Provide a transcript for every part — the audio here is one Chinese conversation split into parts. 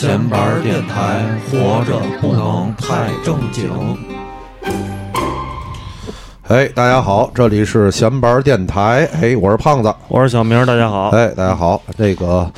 闲板电台，活着不能太正经。哎，大家好，这里是闲板电台。哎，我是胖子。我是小明，大家好。哎，大家好。这个，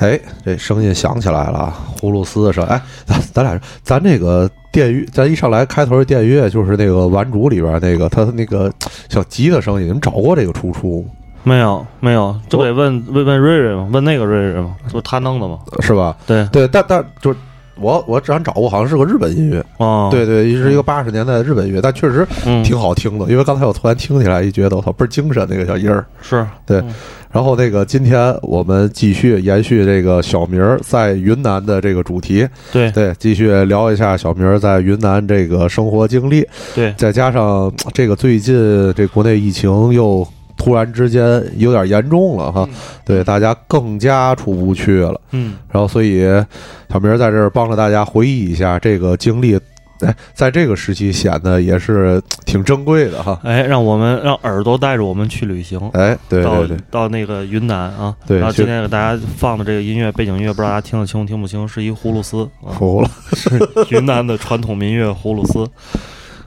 哎，这声音响起来了啊，葫芦丝的声。哎，咱咱俩，咱这个电乐，咱一上来开头的电乐就是那个《顽主》里边那个他那个小吉的声音，你们找过这个出处吗？没有，没有，这不得问问问瑞瑞吗，问那个瑞瑞嘛，不他弄的吗。是吧？对对，但但就我我我只找过，好像是个日本音乐。哦，对对，是一个八十年代的日本乐，但确实嗯挺好听的。因为刚才我突然听起来，一觉得我操倍儿精神，那个小音儿。是对嗯，然后那个今天我们继续延续这个小明儿在云南的这个主题，对对，继续聊一下小明儿在云南这个生活经历，对再加上这个最近这国内疫情又突然之间有点严重了哈，对，大家更加出不去了，嗯，然后所以小明儿在这儿帮着大家回忆一下这个经历。哎，在这个时期显得也是挺珍贵的哈。哎，让我们让耳朵带着我们去旅行。哎，对到对对，到那个云南啊，对然后今天给大家放的这个音乐背景音乐，不知道大家听得清听不清，是一葫芦丝啊，服了。云南的传统民乐葫芦丝。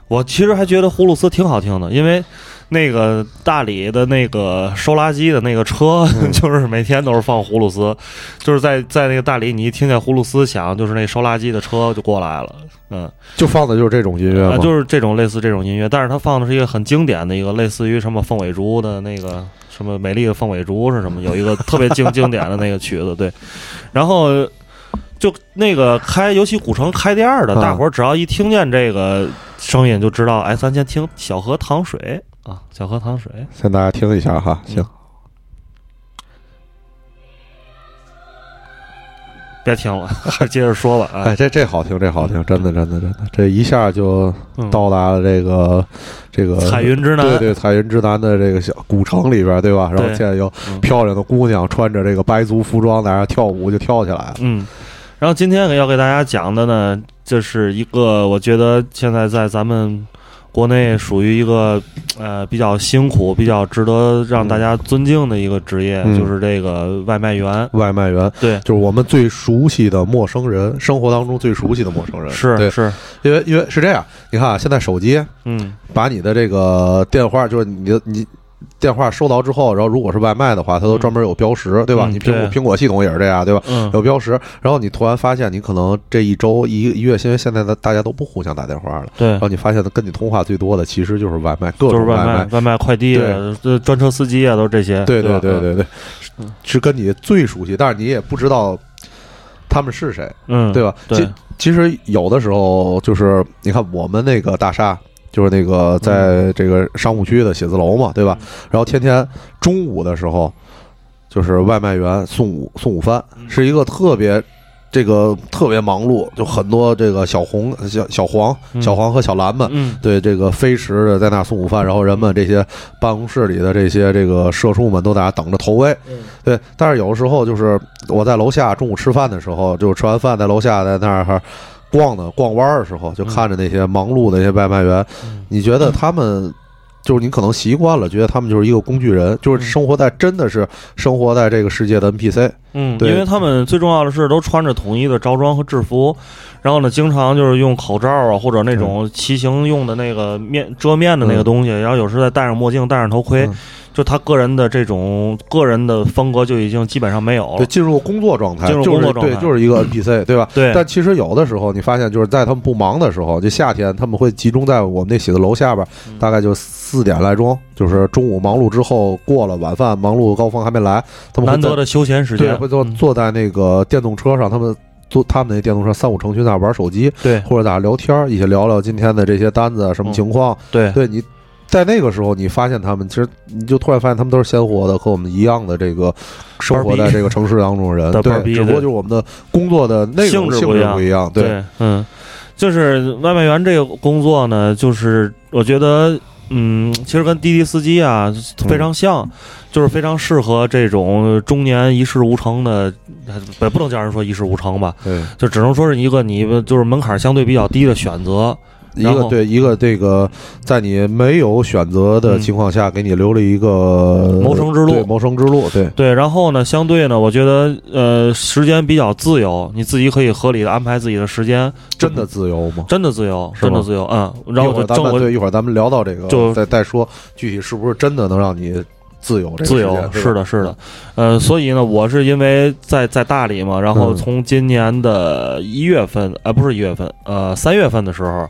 我其实还觉得葫芦丝挺好听的，因为那个大理的那个收垃圾的那个车，就是每天都是放葫芦丝，就是在在那个大理，你一听见葫芦丝响，就是那收垃圾的车就过来了，嗯，就放的就是这种音乐？就是这种类似这种音乐，但是它放的是一个很经典的一个，类似于什么凤尾竹的那个什么美丽的凤尾竹是什么，有一个特别经经典的那个曲子，对，然后。就那个开，尤其古城开店儿的，啊大伙儿只要一听见这个声音，就知道，哎，咱先听小河淌水啊，小河淌水。先大家听一下哈，行，别听了，还接着说吧。哎，哎，这这好听，这好听，真的，真的，真的，这一下就嗯到达了这个这个彩云之南对对，彩云之南的这个小古城里边，对吧？然后对现在有嗯漂亮的姑娘穿着这个白族服装在那跳舞，就跳起来了。嗯，然后今天要给大家讲的呢，这是一个我觉得现在在咱们国内属于一个呃比较辛苦、比较值得让大家尊敬的一个职业，嗯。就是这个外卖员。外卖员对，就是我们最熟悉的陌生人，生活当中最熟悉的陌生人。对，是是，因为因为是这样，你看啊，现在手机嗯。把你的这个电话，就是你的你电话收到之后，然后如果是外卖的话，它都专门有标识，对吧？嗯你苹果苹果系统也是这样，对吧？嗯有标识，然后你突然发现你可能这一周一一月，因为现在的大家都不互相打电话了，对然后，你发现跟你通话最多的其实就是外卖，各就是外卖。外卖、快递专车司机啊，都是这些。对对对对对，嗯是跟你最熟悉，但是你也不知道他们是谁，嗯，对吧？对其其实有的时候就是你看我们那个大厦。就是那个在这个商务区的写字楼嘛，对吧？然后天天中午的时候，就是外卖员送午送午饭，是一个特别这个特别忙碌，就很多这个小红、小小黄、嗯。小黄和小蓝们，嗯。对这个飞驰的在那送午饭，然后人们这些办公室里的这些这个社畜们都在那等着投喂。对，但是有的时候就是我在楼下中午吃饭的时候，就吃完饭在楼下在那儿逛的逛弯儿的时候，就看着那些忙碌的那些外卖员，嗯你觉得他们？就是你可能习惯了，觉得他们就是一个工具人，就是生活在真的是生活在这个世界的 NPC。嗯，对因为他们最重要的是都穿着统一的着装和制服，然后呢，经常就是用口罩啊或者那种骑行用的那个面遮面的那个东西，然后有时再戴上墨镜、戴上头盔，嗯。就他个人的这种个人的风格就已经基本上没有对，了。进入工作状态，进入工作状态。就是对，就是一个 NPC，对吧？对。但其实有的时候，你发现就是在他们不忙的时候，就夏天，他们会集中在我们那写字楼下边，嗯。大概就四点来钟，就是中午忙碌之后，过了晚饭忙碌高峰还没来，他们难得的休闲时对，间，会坐嗯。坐在那个电动车上，他们坐他们那电动车三五成群在那玩手机，对。或者在那聊天儿，一起聊聊今天的这些单子啊什么情况。对。对你在那个时候，你发现他们，其实你就突然发现他们都是鲜活的，和我们一样的这个生活在这个城市当中的人，对，只不过就是我们的工作的内容性性质不一样。对，嗯，就是外卖员这个工作呢，就是我觉得，嗯，其实跟滴滴司机啊非常像，就是非常适合这种中年一事无成的，也不能叫人说一事无成吧，对，就只能说是一个你就是门槛相对比较低的选择。一个对一个这个，在你没有选择的情况下，给你留了一个谋生之路对谋生之路，对，对，然后呢，相对呢，我觉得呃，时间比较自由，你自己可以合理的安排自己的时间，真的自由吗？真的自由，真的自由，嗯，然后咱就挣我们对一会儿咱们聊到这个，就再再说具体是不是真的能让你自由自由是的，是的，呃，所以呢，我是因为在在大理嘛，然后嗯。从今年的一月份，呃，不是一月份，呃，三月份的时候，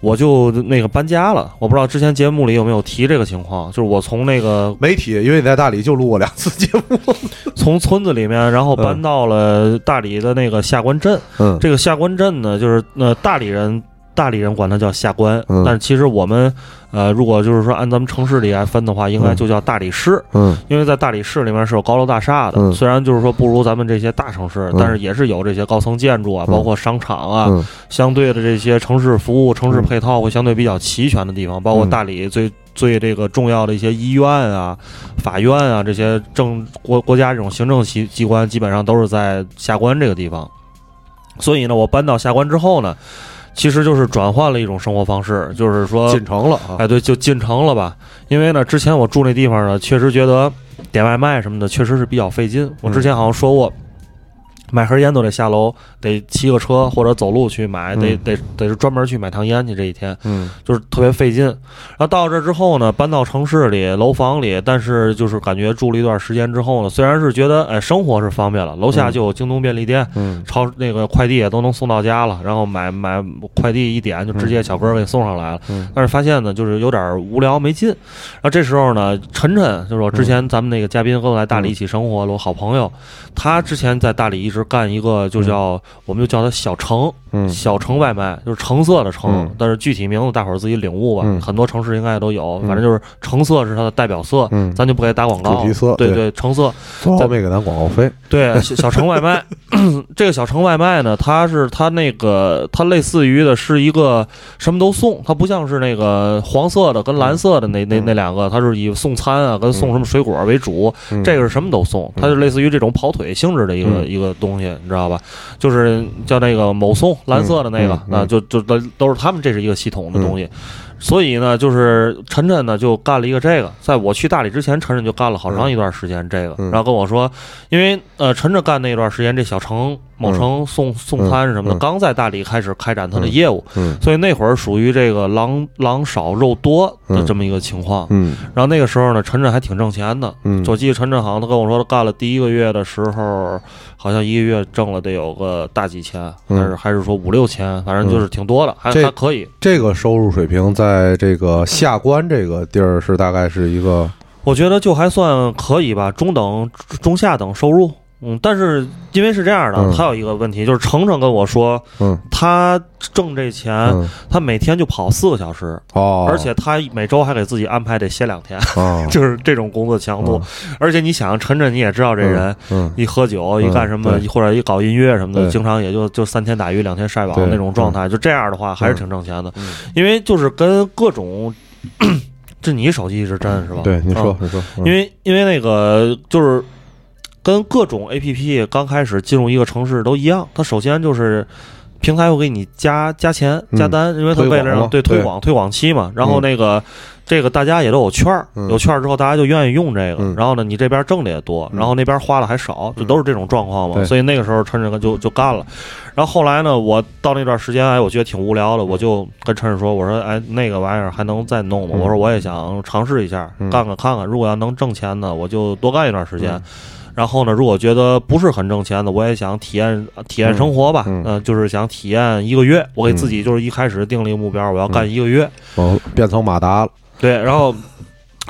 我就那个搬家了。我不知道之前节目里有没有提这个情况，就是我从那个媒体，因为你在大理就录过两次节目，从村子里面，然后搬到了大理的那个下关镇。嗯这个下关镇呢，就是呃大理人。大理人管它叫下关，嗯。但是其实我们，呃，如果就是说按咱们城市里来分的话，应该就叫大理市。嗯。因为在大理市里面是有高楼大厦的，嗯。虽然就是说不如咱们这些大城市，嗯。但是也是有这些高层建筑啊，嗯。包括商场啊，嗯。相对的这些城市服务、城市配套会相对比较齐全的地方，包括嗯。大理最最这个重要的一些医院啊、法院啊这些政国国家这种行政机机关，基本上都是在下关这个地方。所以呢，我搬到下关之后呢，其实就是转换了一种生活方式，就是说进城了啊，哎，对，就进城了吧。因为呢，之前我住那地方呢，确实觉得点外卖什么的确实是比较费劲。我之前好像说过，买盒烟都得下楼，得骑个车或者走路去买，得嗯得得是专门去买趟烟去。这一天嗯就是特别费劲。然后到这之后呢，搬到城市里楼房里，但是就是感觉住了一段时间之后呢，虽然是觉得哎生活是方便了，楼下嗯就有京东便利店，嗯超那个快递也都能送到家了，然后买买快递一点就直接小哥给送上来了。嗯但是发现呢，就是有点无聊没劲。然后这时候呢，晨晨就是我之前咱们那个嘉宾跟我在大理一起生活的我好朋友，他之前在大理一直干一个就叫我们就叫它小橙，嗯小橙外卖就是橙色的橙嗯，但是具体名字大伙儿自己领悟吧嗯。很多城市应该也都有，嗯反正就是橙色是它的代表色，嗯，咱就不给打广告主题色。对对对，橙色。没给咱广告费，对，小小城外卖，这个小城外卖呢，它是它那个它类似于的是一个什么都送，它不像是那个黄色的跟蓝色的那那那两个，它是以送餐啊跟送什么水果为主，嗯这个是什么都送，它就类似于这种跑腿性质的一个、嗯一个东西，你知道吧？就是叫那个某松蓝色的那个，嗯嗯啊，就就都都是他们这是一个系统的东西。所以呢，就是晨晨呢就干了一个这个，在我去大理之前，晨晨就干了好长一段时间这个，嗯。然后跟我说，因为呃晨晨干那段时间，这小城某城送送餐什么的，嗯刚在大理开始开展他的业务，嗯所以那会儿属于这个狼狼少肉多的这么一个情况。嗯然后那个时候呢，陈震还挺挣钱的，嗯我记得陈震好像他跟我说，他干了第一个月的时候，好像一个月挣了得有个大几千，嗯还是还是说五六千，反正就是挺多的，还还可以。这个收入水平在这个下关这个地儿是大概是一个我觉得就还算可以吧，中等、中下等收入。嗯，但是因为是这样的，嗯。还有一个问题就是，程程跟我说，嗯。他挣这钱，嗯。他每天就跑四个小时，哦，而且他每周还给自己安排得歇两天，哦。就是这种工作强度。而且你想，晨晨你也知道这人，嗯一喝酒，嗯一干什么，对。或者一搞音乐什么的，对。经常也就就三天打鱼两天晒网对那种状态。就这样的话，还是挺挣钱的，嗯。因为就是跟各种，这你手机一直真是吧？对你说嗯。你说，嗯。因为因为那个就是跟各种 A P P 刚开始进入一个城市都一样，它首先就是平台会给你加加钱嗯加单，因为它为了让对推广推广期嘛。然后嗯那个这个大家也都有券儿，嗯有券儿之后大家就愿意用这个嗯。然后呢，你这边挣的也多，嗯然后那边花的还少，就都是这种状况嘛。对所以那个时候陈晨就就干了。然后后来呢，我到那段时间，哎，我觉得挺无聊的，我就跟陈志说，我说，哎，那个玩意儿还能再弄吗？嗯我说我也想尝试一下，嗯干干看看，如果要能挣钱呢，我就多干一段时间。嗯然后呢，如果觉得不是很挣钱的，我也想体验体验生活吧，嗯呃就是想体验一个月。我给自己就是一开始定了一个目标，我要干一个月。哦变成马达了，对，然后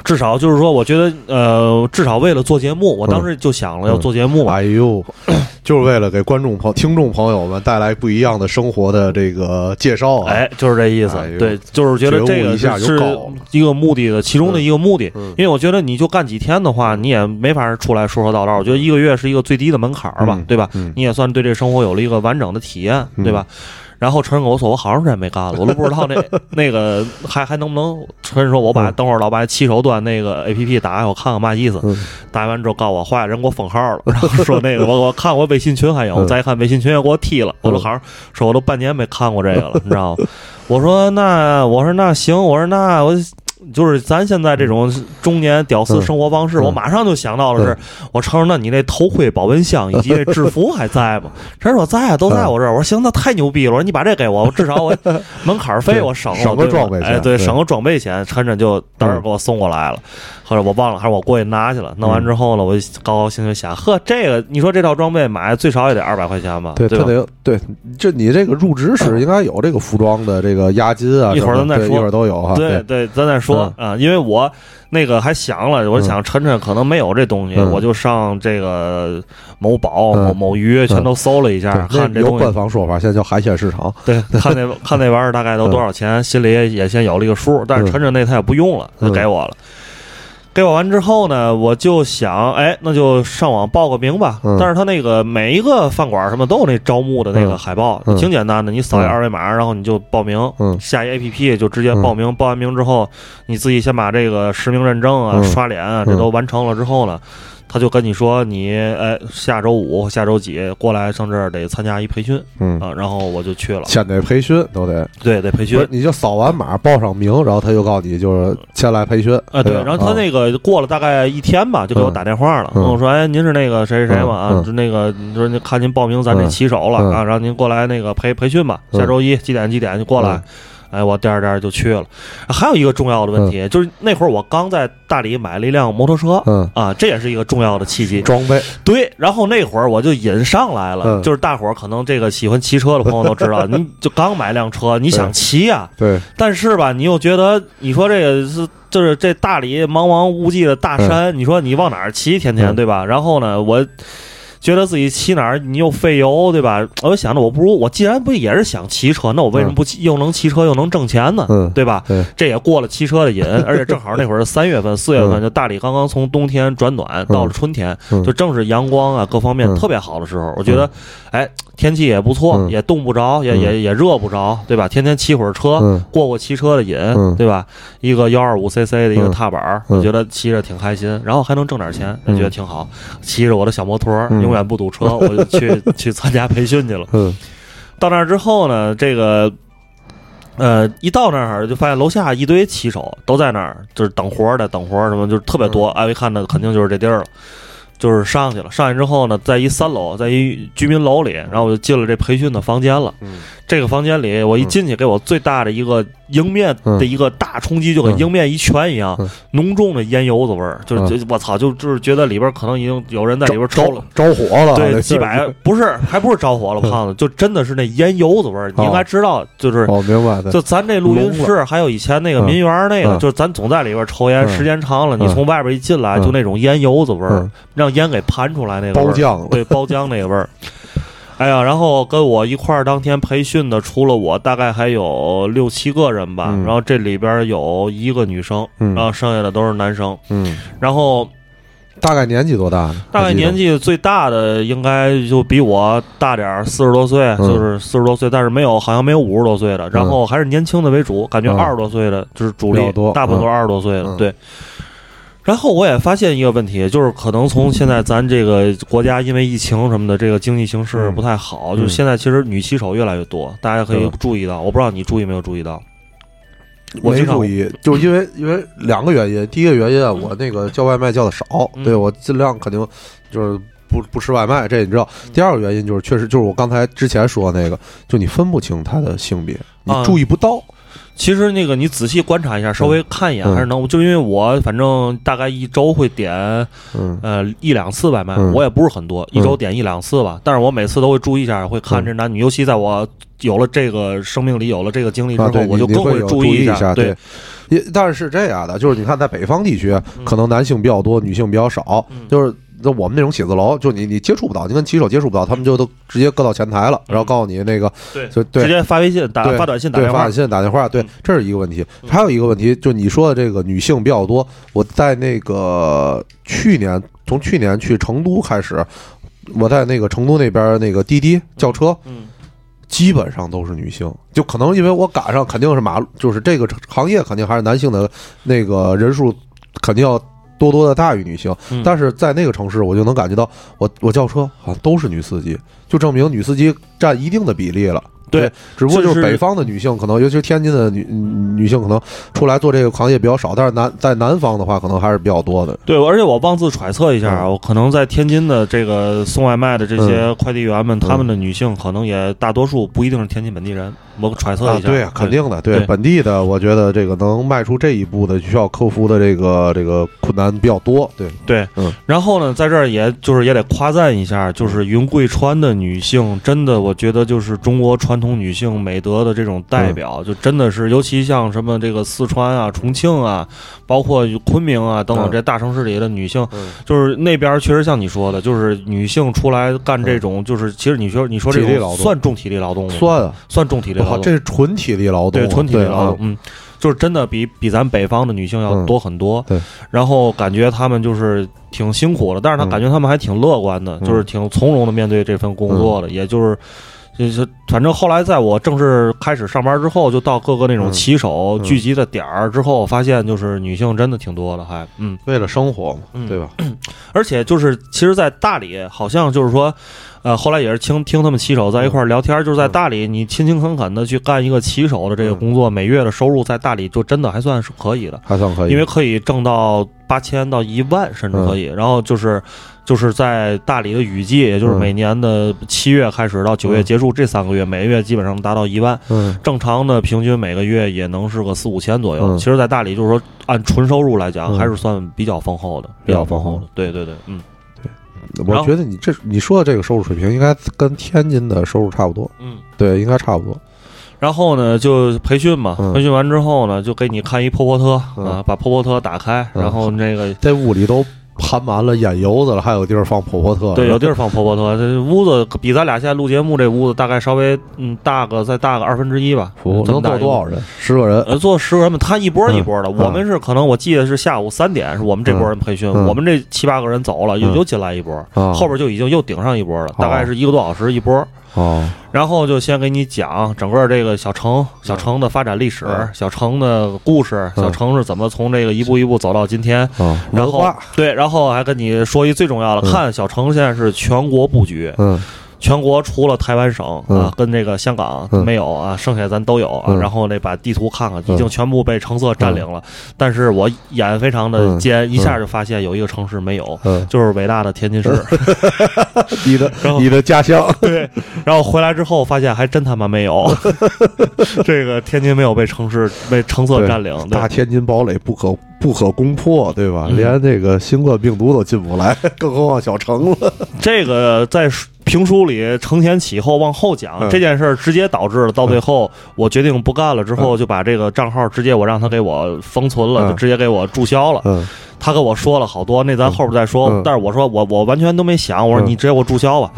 至少就是说，我觉得呃，至少为了做节目，我当时就想了要做节目嘛，哎呦，就是为了给观众朋听众朋友们带来不一样的生活的这个介绍啊。哎，就是这意思哎。对，就是觉得这个是一个目的的其中的一个目的。嗯因为我觉得你就干几天的话，你也没法出来说说道道。我觉得一个月是一个最低的门槛儿吧嗯，对吧嗯？你也算对这生活有了一个完整的体验，嗯对吧？然后陈跟我说，我好长时间没干了，我都 不知道那那个还还能不能。陈说，我把嗯等会儿老把骑手端那个 A P P 打开，我看看嘛意思。嗯打完之后告我坏了，人给我封号了，然后 说那个我我看我微信群还有，嗯再一看微信群也给我踢了，我说好像说我都半年没看过这个了，你知道吗？我说那我说那行，我说那我。就是咱现在这种中年屌丝生活方式，嗯我马上就想到了是，我承认，那你那头盔、保温箱以及那制服 还在吗？陈说在啊，都在我这儿。我说行，那太牛逼了。我说你把这给我，我至少我门槛费我省了，省个装备钱哎，对，省个装备钱。陈真就当时给我送过来了，后来我忘了，还是我过去拿去了。弄完之后呢，我就高高兴兴想，呵，这个你说这套装备买最少也得二百块钱吧？对，对吧？他得对，这你这个入职时应该有这个服装的这个押金啊，一会儿咱再说一会儿都有哈。对对，咱再说啊，因为我那个还想了，我想晨晨可能没有这东西，嗯我就上这个某宝、嗯某某鱼全都搜了一下，对，看这东西有官。方说法，现在叫海鲜市场。对，看那看那玩意儿大概都多少钱，心里也也先有了一个数。但是晨晨那他也不用了，他就给我了。给我完之后呢，我就想，哎，那就上网报个名吧。嗯。但是他那个每一个饭馆什么都有那招募的那个嗯。海报，嗯。挺简单的，你扫一嗯。二维码，然后你就报名，嗯。下一 APP 就直接报名。报完名之后，你自己先把这个实名认证啊、嗯。刷脸啊，这都完成了之后呢，他就跟你说你，哎，下周五、下周几过来上这儿得参加一培训嗯，啊，然后我就去了。先得培训都得，对，得培训。你就扫完码报上名，然后他就告诉你就是先来培训啊，对，然后他那个过了大概一天吧，就给我打电话了，我说：“哎，您是那个谁谁谁嘛？嗯啊，就那个，你说您看您报名咱这嗯骑手了啊，然后您过来那个培培训吧，嗯下周一几点几点就过来嗯。”哎，我颠儿颠儿就去了。还有一个重要的问题，就是那会儿我刚在大理买了一辆摩托车。嗯啊，这也是一个重要的契机。装备，对，然后那会儿我就引上来了，嗯就是大伙儿可能这个喜欢骑车的朋友都知道，你就刚买辆车，你想骑呀、对，但是吧，你又觉得，你说这个是就是这大理茫茫无际的大山，你说你往哪儿骑？天天嗯对吧？然后呢，我觉得自己骑哪儿你又费油，对吧？我就想着，我不如我既然不也是想骑车，那我为什么不骑又能骑车又能挣钱呢？嗯对吧？对这也过了骑车的瘾，而且正好那会儿是三月份、四月份，就大理刚刚从冬天转暖到了春天，嗯就正是阳光啊各方面嗯特别好的时候。我觉得，哎，天气也不错，嗯也冻不着，也嗯也也热不着，对吧？天天骑会儿车，嗯过过骑车的瘾，嗯对吧？一个幺二五 cc 的一个踏板儿，嗯我觉得骑着挺开心，然后还能挣点钱，嗯我觉得挺好。骑着我的小摩托永远不堵车，我就去去参加培训去了。嗯到那儿之后呢，这个。呃，一到那儿就发现楼下一堆骑手都在那儿，就是等活儿的，等活儿什么，就是特别多。哎，我一看那肯定就是这地儿了，就是上去了。上去之后呢，在一三楼，在一居民楼里，然后我就进了这培训的房间了。嗯这个房间里，我一进去，给我最大的一个迎面的一个大冲击，就跟迎面一拳一样嗯，浓重的烟油子味儿，就就我操，就就是觉得里边可能已经有人在里边着了。着火了，对，几百不是，还不是着火了，胖子，就真的是那烟油子味儿。你应该知道，就是哦，明白，就咱这录音室，还有以前那个民园那个，嗯。就是咱总在里边抽烟，嗯。时间长了，你嗯。从外边一进来，嗯。就那种烟油子味儿嗯，让烟给盘出来那个包浆对，包浆那个味儿。哎呀，然后跟我一块儿当天培训的，除了我，大概还有六七个人吧。嗯然后这里边有一个女生，嗯然后剩下的都是男生。嗯，然后大概年纪多大？大概年纪纪最大的应该就比我大点儿，四十多岁，嗯就是四十多岁，但是没有好像没有五十多岁的，然后还是年轻的为主，感觉嗯二十多岁的就是主力多，大部分都是二十多岁的，嗯对。然后我也发现一个问题，就是可能从现在咱这个国家因为疫情什么的，这个经济形势嗯不太好，嗯就是现在其实女骑手越来越多，大家可以注意到。我不知道你注意没有注意到？我没注意，就是因为因为两个原因，第一个原因啊，我那个叫外卖叫的少，嗯对我尽量肯定就是不不吃外卖，这你知道。嗯第二个原因就是确实就是我刚才之前说那个，就你分不清他的性别，你啊注意不到，其实那个你仔细观察一下，稍微看一眼嗯还是能。就因为我反正大概一周会点嗯呃一两次外卖，嗯我也不是很多，一周点一两次吧。但是我每次都会注意一下，会看这男女，尤其在我有了这个生命里有了这个经历之后，啊，我就更会注意一下。对，也但是是这样的，就是你看在北方地区，可能男性比较多，女性比较少，嗯就是那我们那种写字楼，就你你接触不到，你跟骑手接触不到，他们就都直接搁到前台了，然后告诉你那个对就对直接发微信、打对发短信、打电话对发短。信、打电话，对嗯，这是一个问题。还有一个问题，就你说的这个女性比较多，我在那个去年，从去年去成都开始，我在那个成都那边那个滴滴叫车，嗯基本上都是女性，就可能因为我赶上肯定是马路，就是这个行业肯定还是男性的那个人数肯定要多多的大于女性，嗯但是在那个城市我就能感觉到，我我叫车好像都是女司机，就证明女司机占一定的比例了。对，只不过就就是是北方的女性可能，尤其是天津的女女性可能出来做这个行业比较少，但是南在南方的话可能还是比较多的。对，而且我妄自揣测一下啊，嗯我可能在天津的这个送外卖的这些快递员们，他们的女性可能也大多数不一定是天津本地人，我揣测啊，一下。对呀，肯定的，对对本地的，我觉得这个能迈出这一步的，需要克服的这个这个困难比较多。对，对，嗯然后呢，在这儿也就是也得夸赞一下，就是云贵川的女性，真的我觉得就是中国传统女性美德的这种代表，就真的是，尤其像什么这个四川啊、重庆啊，包括昆明啊等等嗯。这大城市里的女性，嗯。就是那边确实像你说的，就是女性出来干这种，就是其实你说你说这种算重体力劳动吗？算啊，算重体力，劳动，这是纯体力劳动啊，对纯体力劳动啊，嗯，就是真的比比咱北方的女性要嗯多很多。对，然后感觉她们就是挺辛苦的，但是她嗯。感觉她们还挺乐观的，嗯。就是挺从容的面对这份工作的，也就是。就是，反正后来在我正式开始上班之后，就到各个那种嗯骑手嗯聚集的点儿之后，发现就是女性真的挺多的，还嗯，为了生活嘛，嗯对吧？而且就是，其实，在大理好像就是说，呃，后来也是听听他们骑手在一块儿聊天，就是在大理，你勤勤恳恳的去干一个骑手的这个工作，每月的收入在大理就真的还算是可以的，还算可以，因为可以挣到八千到一万，甚至可以。然后就是。就是在大理的雨季，也就是嗯每年的七月开始到九月嗯结束这三个月，每个月基本上达到一万。嗯正常的平均每个月也能是个四五千左右。嗯其实，在大理就是说按纯收入来讲，嗯还是算比较丰厚的，比较丰厚的。对对对，嗯然我觉得你这你说的这个收入水平应该跟天津的收入差不多，嗯。对，应该差不多。然后呢，就培训嘛，嗯培训完之后呢，就给你看一破破车嗯啊，把破破车打开，嗯然后那个在屋里都盘满了烟油子了，还有地儿放婆婆特，对，有地儿儿放婆婆特，这屋子比咱俩现在录节目这屋子大概稍微嗯大个再大个二分之一吧，服能坐多少人？十个人。呃，坐十个人嘛，他一波一波的。嗯我们是可能我记得是下午三点是我们这波人培训，嗯我们这七八个人走了，又嗯又进来一波，啊后边就已经又顶上一波了，大概哦是一个多小时一波。哦，然后就先给你讲整个这个小城、小城的发展历史、嗯。小城的故事、嗯。小城是怎么从这个一步一步走到今天。哦，然后，对，然后还跟你说一最重要的，嗯。看小城现在是全国布局，嗯全国除了台湾省嗯啊，跟这个香港嗯没有啊，剩下咱都有啊。嗯然后那把地图看看，嗯已经全部被橙色占领了。但是我眼非常的嗯尖，一下就发现有一个城市没有，嗯，就是伟大的天津市。你的 你的家乡，对，然后回来之后发现还真他妈没有，这个天津没有被城市被橙色占领。对大天津堡垒不可不可攻破，对吧？嗯连这个新冠病毒都进不来，更何况小城了。这个在评书里承前启后往后讲、嗯。这件事儿，直接导致了到最后我决定不干了之后，就把这个账号直接我让他给我封存了，嗯。就直接给我注销了。嗯。他跟我说了好多，那咱后边再说。嗯。但是我说我我完全都没想，我说嗯。你直接给我注销吧。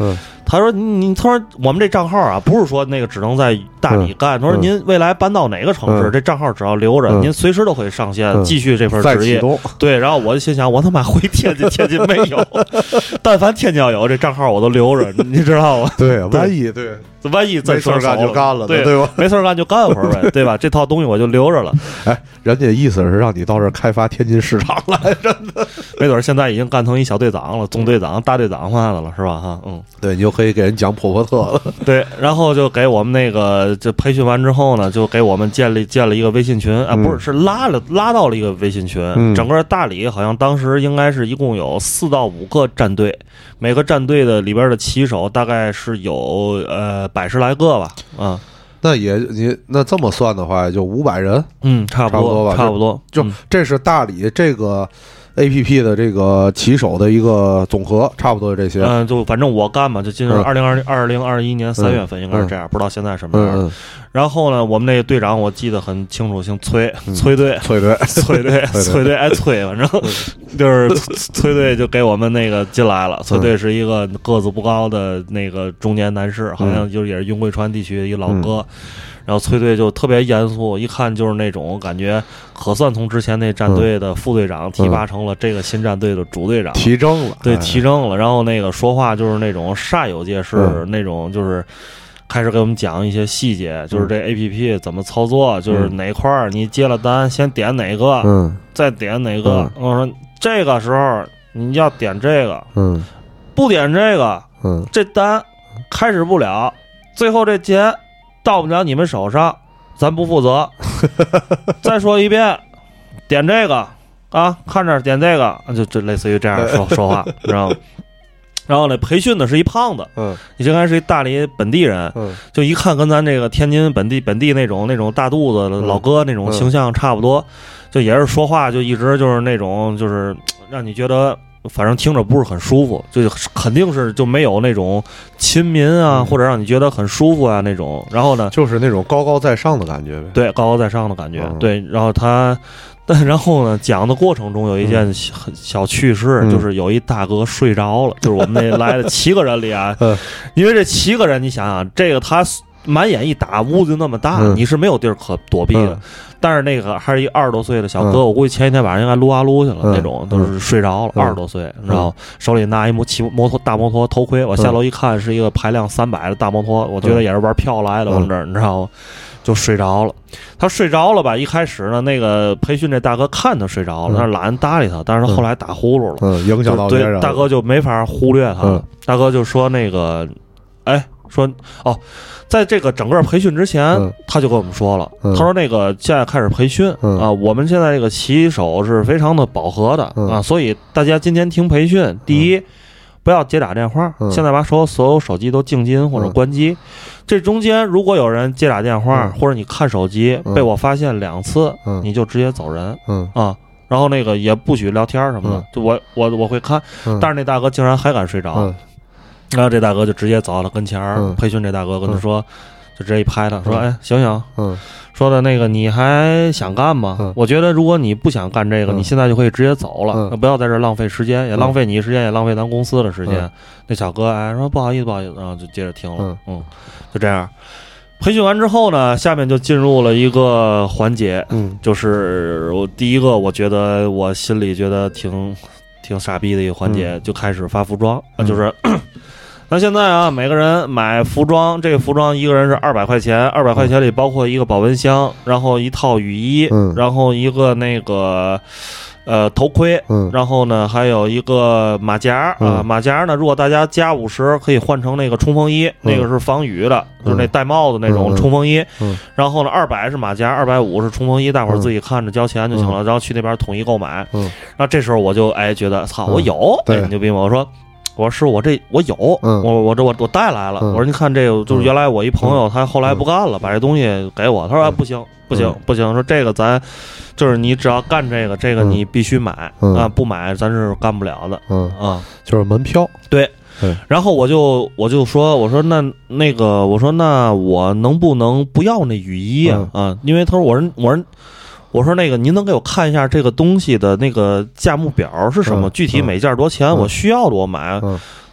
嗯他说你你他说我们这账号啊，不是说那个只能在大理干。他说嗯。您未来搬到哪个城市，嗯。这账号只要留着，嗯。您随时都可以上线嗯。继续这份职业。对，然后我就心想，我他妈回天津，天津没有，但凡天津要有这账号，我都留着，你知道吗？对，万一对万一真没事儿干就干了呢，对对吧？没事儿干就干会儿呗，对吧？这套东西我就留着了，哎，人家意思是让你到这儿开发天津市场来着。没准儿现在已经干成一小队长了，中队长、大队长嘛的了，是吧？哈，嗯，对你就可以给人讲婆婆特了。对，然后就给我们那个就培训完之后呢，就给我们建立建了一个微信群啊，嗯不是是拉了拉到了一个微信群，嗯整个大理好像当时应该是一共有四到五个战队，每个战队的里边的骑手大概是有呃百十来个吧，啊，那也你那这么算的话，也就五百人，嗯，差不多吧差不多，就嗯。这是大理这个 A P P 的这个骑手的一个总和，差不多这些。嗯，就反正我干嘛，就今年嗯。二零二零二零二一年三月份应该是这样，不知道现在什么样。嗯然后呢，我们那个队长我记得很清楚，姓崔，嗯。崔队，崔队，崔队，崔队。爱崔，反正 就是崔队就给我们那个进来了。崔队是一个个子不高的那个中年男士，好像就是也是云贵川地区的一个老哥。然后崔队就特别严肃，一看就是那种感觉，可算从之前那战队的副队长提拔成了这个新战队的主队长。提正了，对，哎提正了。然后那个说话就是那种煞有介事，嗯那种就是开始给我们讲一些细节，就是这 A P P 怎么操作，就是哪块儿你接了单先点哪个，嗯再点哪个。我说这个时候你要点这个，嗯不点这个，嗯这单开始不了，最后这钱到不了你们手上，咱不负责。再说一遍，点这个啊，看着点这个，就就类似于这样说 说话，知道吗？然后呢，培训的是一胖子，嗯你这还是一大理本地人，嗯就一看跟咱这个天津本地本地那种那种大肚子老哥那种形象差不多，就也是说话就一直就是那种就是让你觉得反正听着不是很舒服，就肯定是就没有那种亲民啊，嗯或者让你觉得很舒服啊那种。然后呢，就是那种高高在上的感觉呗。对高高在上的感觉，嗯对。然后他，但然后呢，讲的过程中有一件小很小趣事，嗯就是有一大哥睡着了，就是我们那来的七个人里啊嗯，因为这七个人，你想想，这个他满眼一打，屋子就那么大，嗯你是没有地儿可躲避的。嗯但是那个还是一二十多岁的小哥，嗯我估计前一天晚上应该撸啊撸去了，嗯那种都是睡着了，嗯二十多岁，然后手里拿一摩骑摩托大摩托头盔，我下楼一看是一个排量三百的大摩托，我觉得也是玩票来的，嗯往这儿你知道吗？就睡着了。他睡着了吧？一开始呢，那个培训这大哥看他睡着了，嗯但是懒得搭理他，但是他后来打呼噜了，嗯，影响到别人了。对大哥就没法忽略他了。嗯大哥就说那个，哎，说哦，在这个整个培训之前，嗯他就跟我们说了，嗯他说那个现在开始培训、嗯啊，我们现在这个骑手是非常的饱和的、嗯啊，所以大家今天听培训，第一。不要接打电话，嗯现在把所有所有手机都静音或者嗯关机。这中间如果有人接打电话、嗯或者你看手机、嗯被我发现两次，嗯你就直接走人嗯啊。然后那个也不许聊天什么的，嗯就我我我会看，嗯，但是那大哥竟然还敢睡着，嗯然后这大哥就直接走到他跟前儿，嗯。培训这大哥跟他说，就直接一拍他说：“嗯哎，醒醒！嗯。说的那个你还想干吗？嗯。我觉得如果你不想干这个，嗯。你现在就可以直接走了，不要在这儿浪费时间，也嗯。浪费你时间，也浪费咱公司的时间。嗯。那小哥哎说不好意思不好意思，然后就接着听了，嗯。嗯，就这样。培训完之后呢，下面就进入了一个环节，嗯。就是我第一个，我觉得我心里觉得挺挺傻逼的一个环节，就开始发服装，嗯就是。那现在啊，每个人买服装，这个服装一个人是二百块钱，二百块钱里包括一个保温箱，然后一套雨衣，嗯然后一个那个呃头盔，嗯然后呢还有一个马甲啊，嗯马甲呢，如果大家加五十可以换成那个冲锋衣，那个是防雨的，就是那戴帽子那种冲锋衣。嗯然后呢，二百是马甲，二百五是冲锋衣，大伙儿嗯自己看着交钱就行了，然后去那边统一购买。嗯那这时候我就哎觉得操，嗯我有，对哎牛逼嘛？我说。我说师傅，我这我有，嗯我我这我我带来了。嗯我说你看这个，就是原来我一朋友，他后来不干了，把这东西给我。他说、不行不行嗯不行，说这个咱就是你只要干这个，这个嗯你必须买、嗯啊，不买咱是干不了的嗯，啊。就是门票对。然后我就我就说，我说那那个，我说那我能不能不要那雨衣啊？啊，因为他说我说我说我说那个您能给我看一下这个东西的那个价目表是什么？嗯具体每件多少钱？嗯我需要的我买。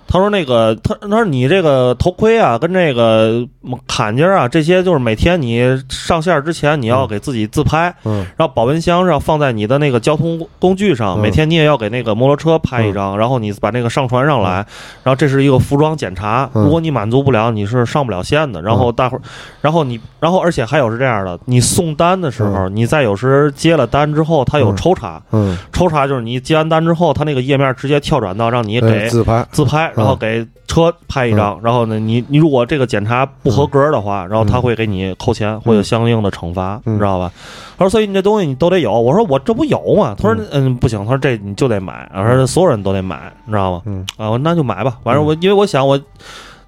嗯他说那个他他说你这个头盔啊，跟这个坎肩啊，这些就是每天你上线之前你要给自己自拍。嗯。然后保温箱上放在你的那个交通工具上，嗯。每天你也要给那个摩托车拍一张，然后你把那个上传上来，然后这是一个服装检查，嗯。如果你满足不了，你是上不了线的。然后大伙儿，然后你，然后而且还有是这样的，你送单的时候，你在有时接了单之后，他有嗯。抽查，嗯，抽查就是你接完单之后，他那个页面直接跳转到让你哎给自拍。自拍，然后给车拍一张，然后呢，你你如果这个检查不合格的话，然后他会给你扣钱，会有相应的惩罚，嗯你知道吧？他说，所以你这东西你都得有。我说我这不有吗？他说，嗯，不行，他说这你就得买，我说所有人都得买，你知道吗？嗯啊，我那就买吧，反正我因为我想我。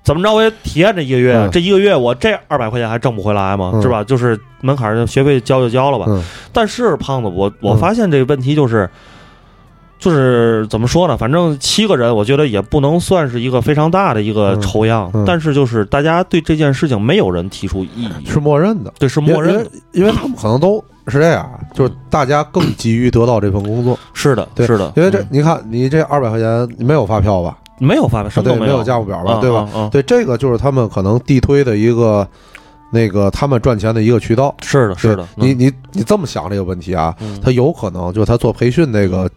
怎么着我也体验这一个月，嗯这一个月我这二百块钱还挣不回来吗？嗯是吧？就是门槛儿学费交就交了吧。嗯但是胖子，我我嗯发现这个问题就是，就是怎么说呢？反正七个人，我觉得也不能算是一个非常大的一个嗯抽样，嗯但是就是大家对这件事情没有人提出异议，是默认的，对，是默认的，因为，他们可能都是这样，就是大家更急于得到这份工作，是的，对是的，嗯因为这你看你这二百块钱你没有发票吧？没有发票，什么对，没都有价目表吧？嗯对吧？对，这个就是他们可能地推的一个那个他们赚钱的一个渠道。是的，是的，你嗯你你这么想这个问题啊，嗯他有可能就是他做培训那个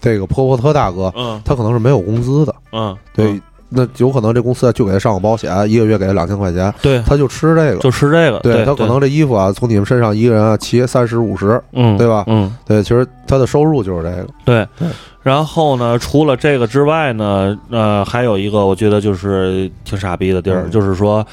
这个波波特大哥，嗯他可能是没有工资的，嗯，对嗯，那有可能这公司就给他上个保险，一个月给他两千块钱，对，他就吃这个。就吃这个，对他可能这衣服啊，从你们身上一个人啊骑三十五十，嗯，对吧嗯，对，其实他的收入就是这个。对对。然后呢，除了这个之外呢，呃，还有一个我觉得就是挺傻逼的地儿，嗯就是说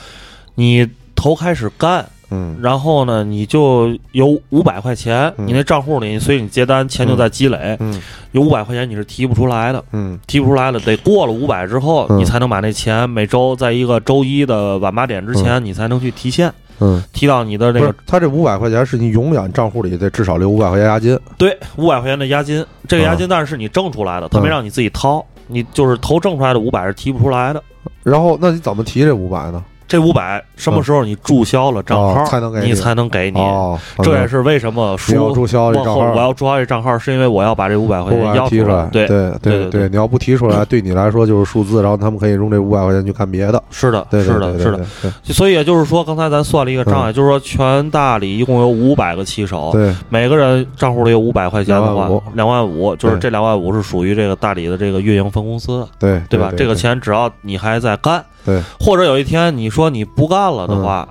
你头开始干。嗯。然后呢，你就有五百块钱，嗯。你那账户里所以你接单，钱就在积累，嗯。有五百块钱你是提不出来的，嗯。提不出来的，得过了五百之后，嗯。你才能把那钱每周在一个周一的晚八点之前，你才能去提现，嗯，提到你的那个，他这五百块钱是你永远账户里得至少留五百块钱押金。对五百块钱的押金，这个押金但是是你挣出来的，他没嗯让你自己掏，你就是头挣出来的五百是提不出来的。然后，那你怎么提这五百呢？这五百什么时候你注销了账号，哦才能给你你才能给你。哦，这也是为什么说注销这账号，往后我要注销这账号，是因为我要把这五百块钱要提出来。对对对对，你要不提出来，对你来说就是数字，然后他们可以用这五百块钱去看别的。是的，对，对是的，是的。，所以也就是说，刚才咱算了一个账，嗯也就是说，全大理一共有五百个骑手，对，每个人账户里有五百块钱的话两万五，就是这两万五是属于这个大理的这个运营分公司的，对对吧？对这个钱只要你还在干，对，或者有一天你说你不干了的话，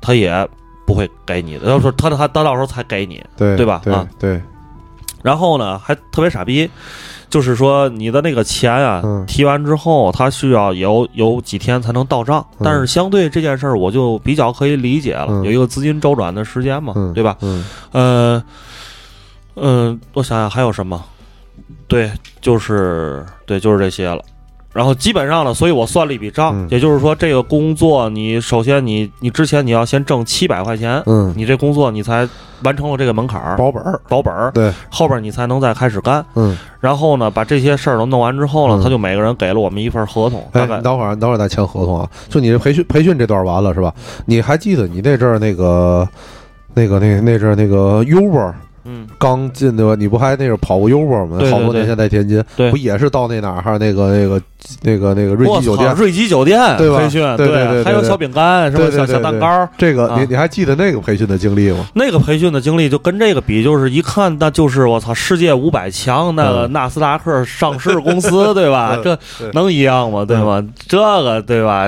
他也不会给你的。要说他他他到时候才给你，对对对吧啊对，然后呢，还特别傻逼，就是说你的那个钱啊，嗯提完之后，他需要有有几天才能到账。嗯但是相对这件事儿，我就比较可以理解了，嗯有一个资金周转的时间嘛，嗯，对吧？嗯呃，嗯、我想想还有什么？对，就是对，就是这些了。然后基本上呢，所以我算了一笔账，嗯。也就是说，这个工作你首先你你之前你要先挣七百块钱，嗯，你这工作你才完成了这个门槛儿，保本儿，保本儿，对，后边你才能再开始干。嗯，然后呢，把这些事儿都弄完之后呢，嗯。他就每个人给了我们一份合同，哎，大概。你等会儿，你等会儿再签合同啊。就你这培训培训这段完了是吧？你还记得你那阵儿那个那个那那阵儿那个 Uber 嗯，刚进对吧？你不还那阵儿跑过 Uber 吗？对对好多年前在天津，对。不也是到那哪儿哈那个那个那个那个瑞，吉酒店？瑞吉酒店对吧培训，对还有小饼干，什么小小蛋糕。这个啊你你还记得那个培训的经历吗？那个培训的经历就跟这个比，就是一看那就是我操，世界五百强那个嗯纳斯达克上市公司，对吧？嗯这能一样吗？对吗？这个对吧？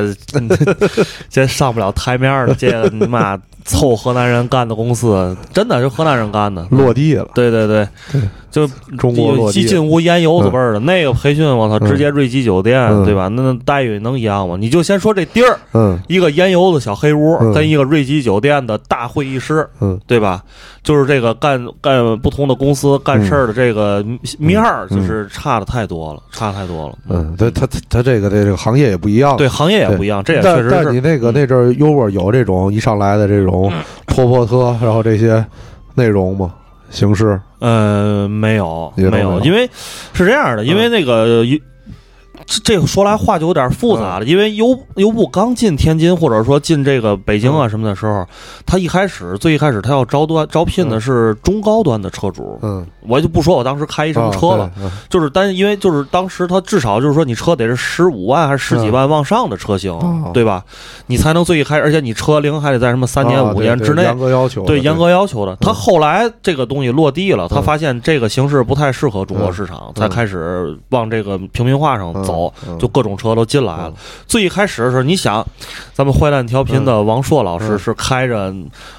这上不了台面的，这个你妈凑河南人干的公司，真的是河南人干的。落地了，对对对，就中国落地了。进进屋烟油子味儿的、那个培训，我操，嗯直接瑞吉酒店，嗯对吧？那那待遇能一样吗？你就先说这地儿，嗯一个烟油子小黑屋，嗯跟一个瑞吉酒店的大会议室，嗯对吧？就是这个干干不同的公司干事儿的这个面儿，嗯就是差的太多了，差太多了。嗯，对他他他这个这个行业也不一样，对，行业也不一样，这也确实是。但你那个嗯那阵儿 Uber 有这种一上来的这种破破车，然后这些内容吗？形式？呃，没有，没有有，因为是这样的，因为那个。一这这个说来话就有点复杂了，因为优优步刚进天津，或者说进这个北京啊什么的时候，他一开始最一开始他要招端招聘的是中高端的车主，嗯，我就不说我当时开一什么车了，就是单因为就是当时他至少就是说你车得是十五万还是十几万往上的车型，哦对吧？你才能最一开始，而且你车龄还得在什么三年、啊五年之内。对对严格要求的，对严格要求的，他嗯后来这个东西落地了，他嗯。发现这个形式不太适合中国市场，才嗯开始往这个平民化上嗯。走，嗯。就各种车都进来了嗯。最一开始的时候，你想，咱们坏蛋调频的王硕老师嗯。是开着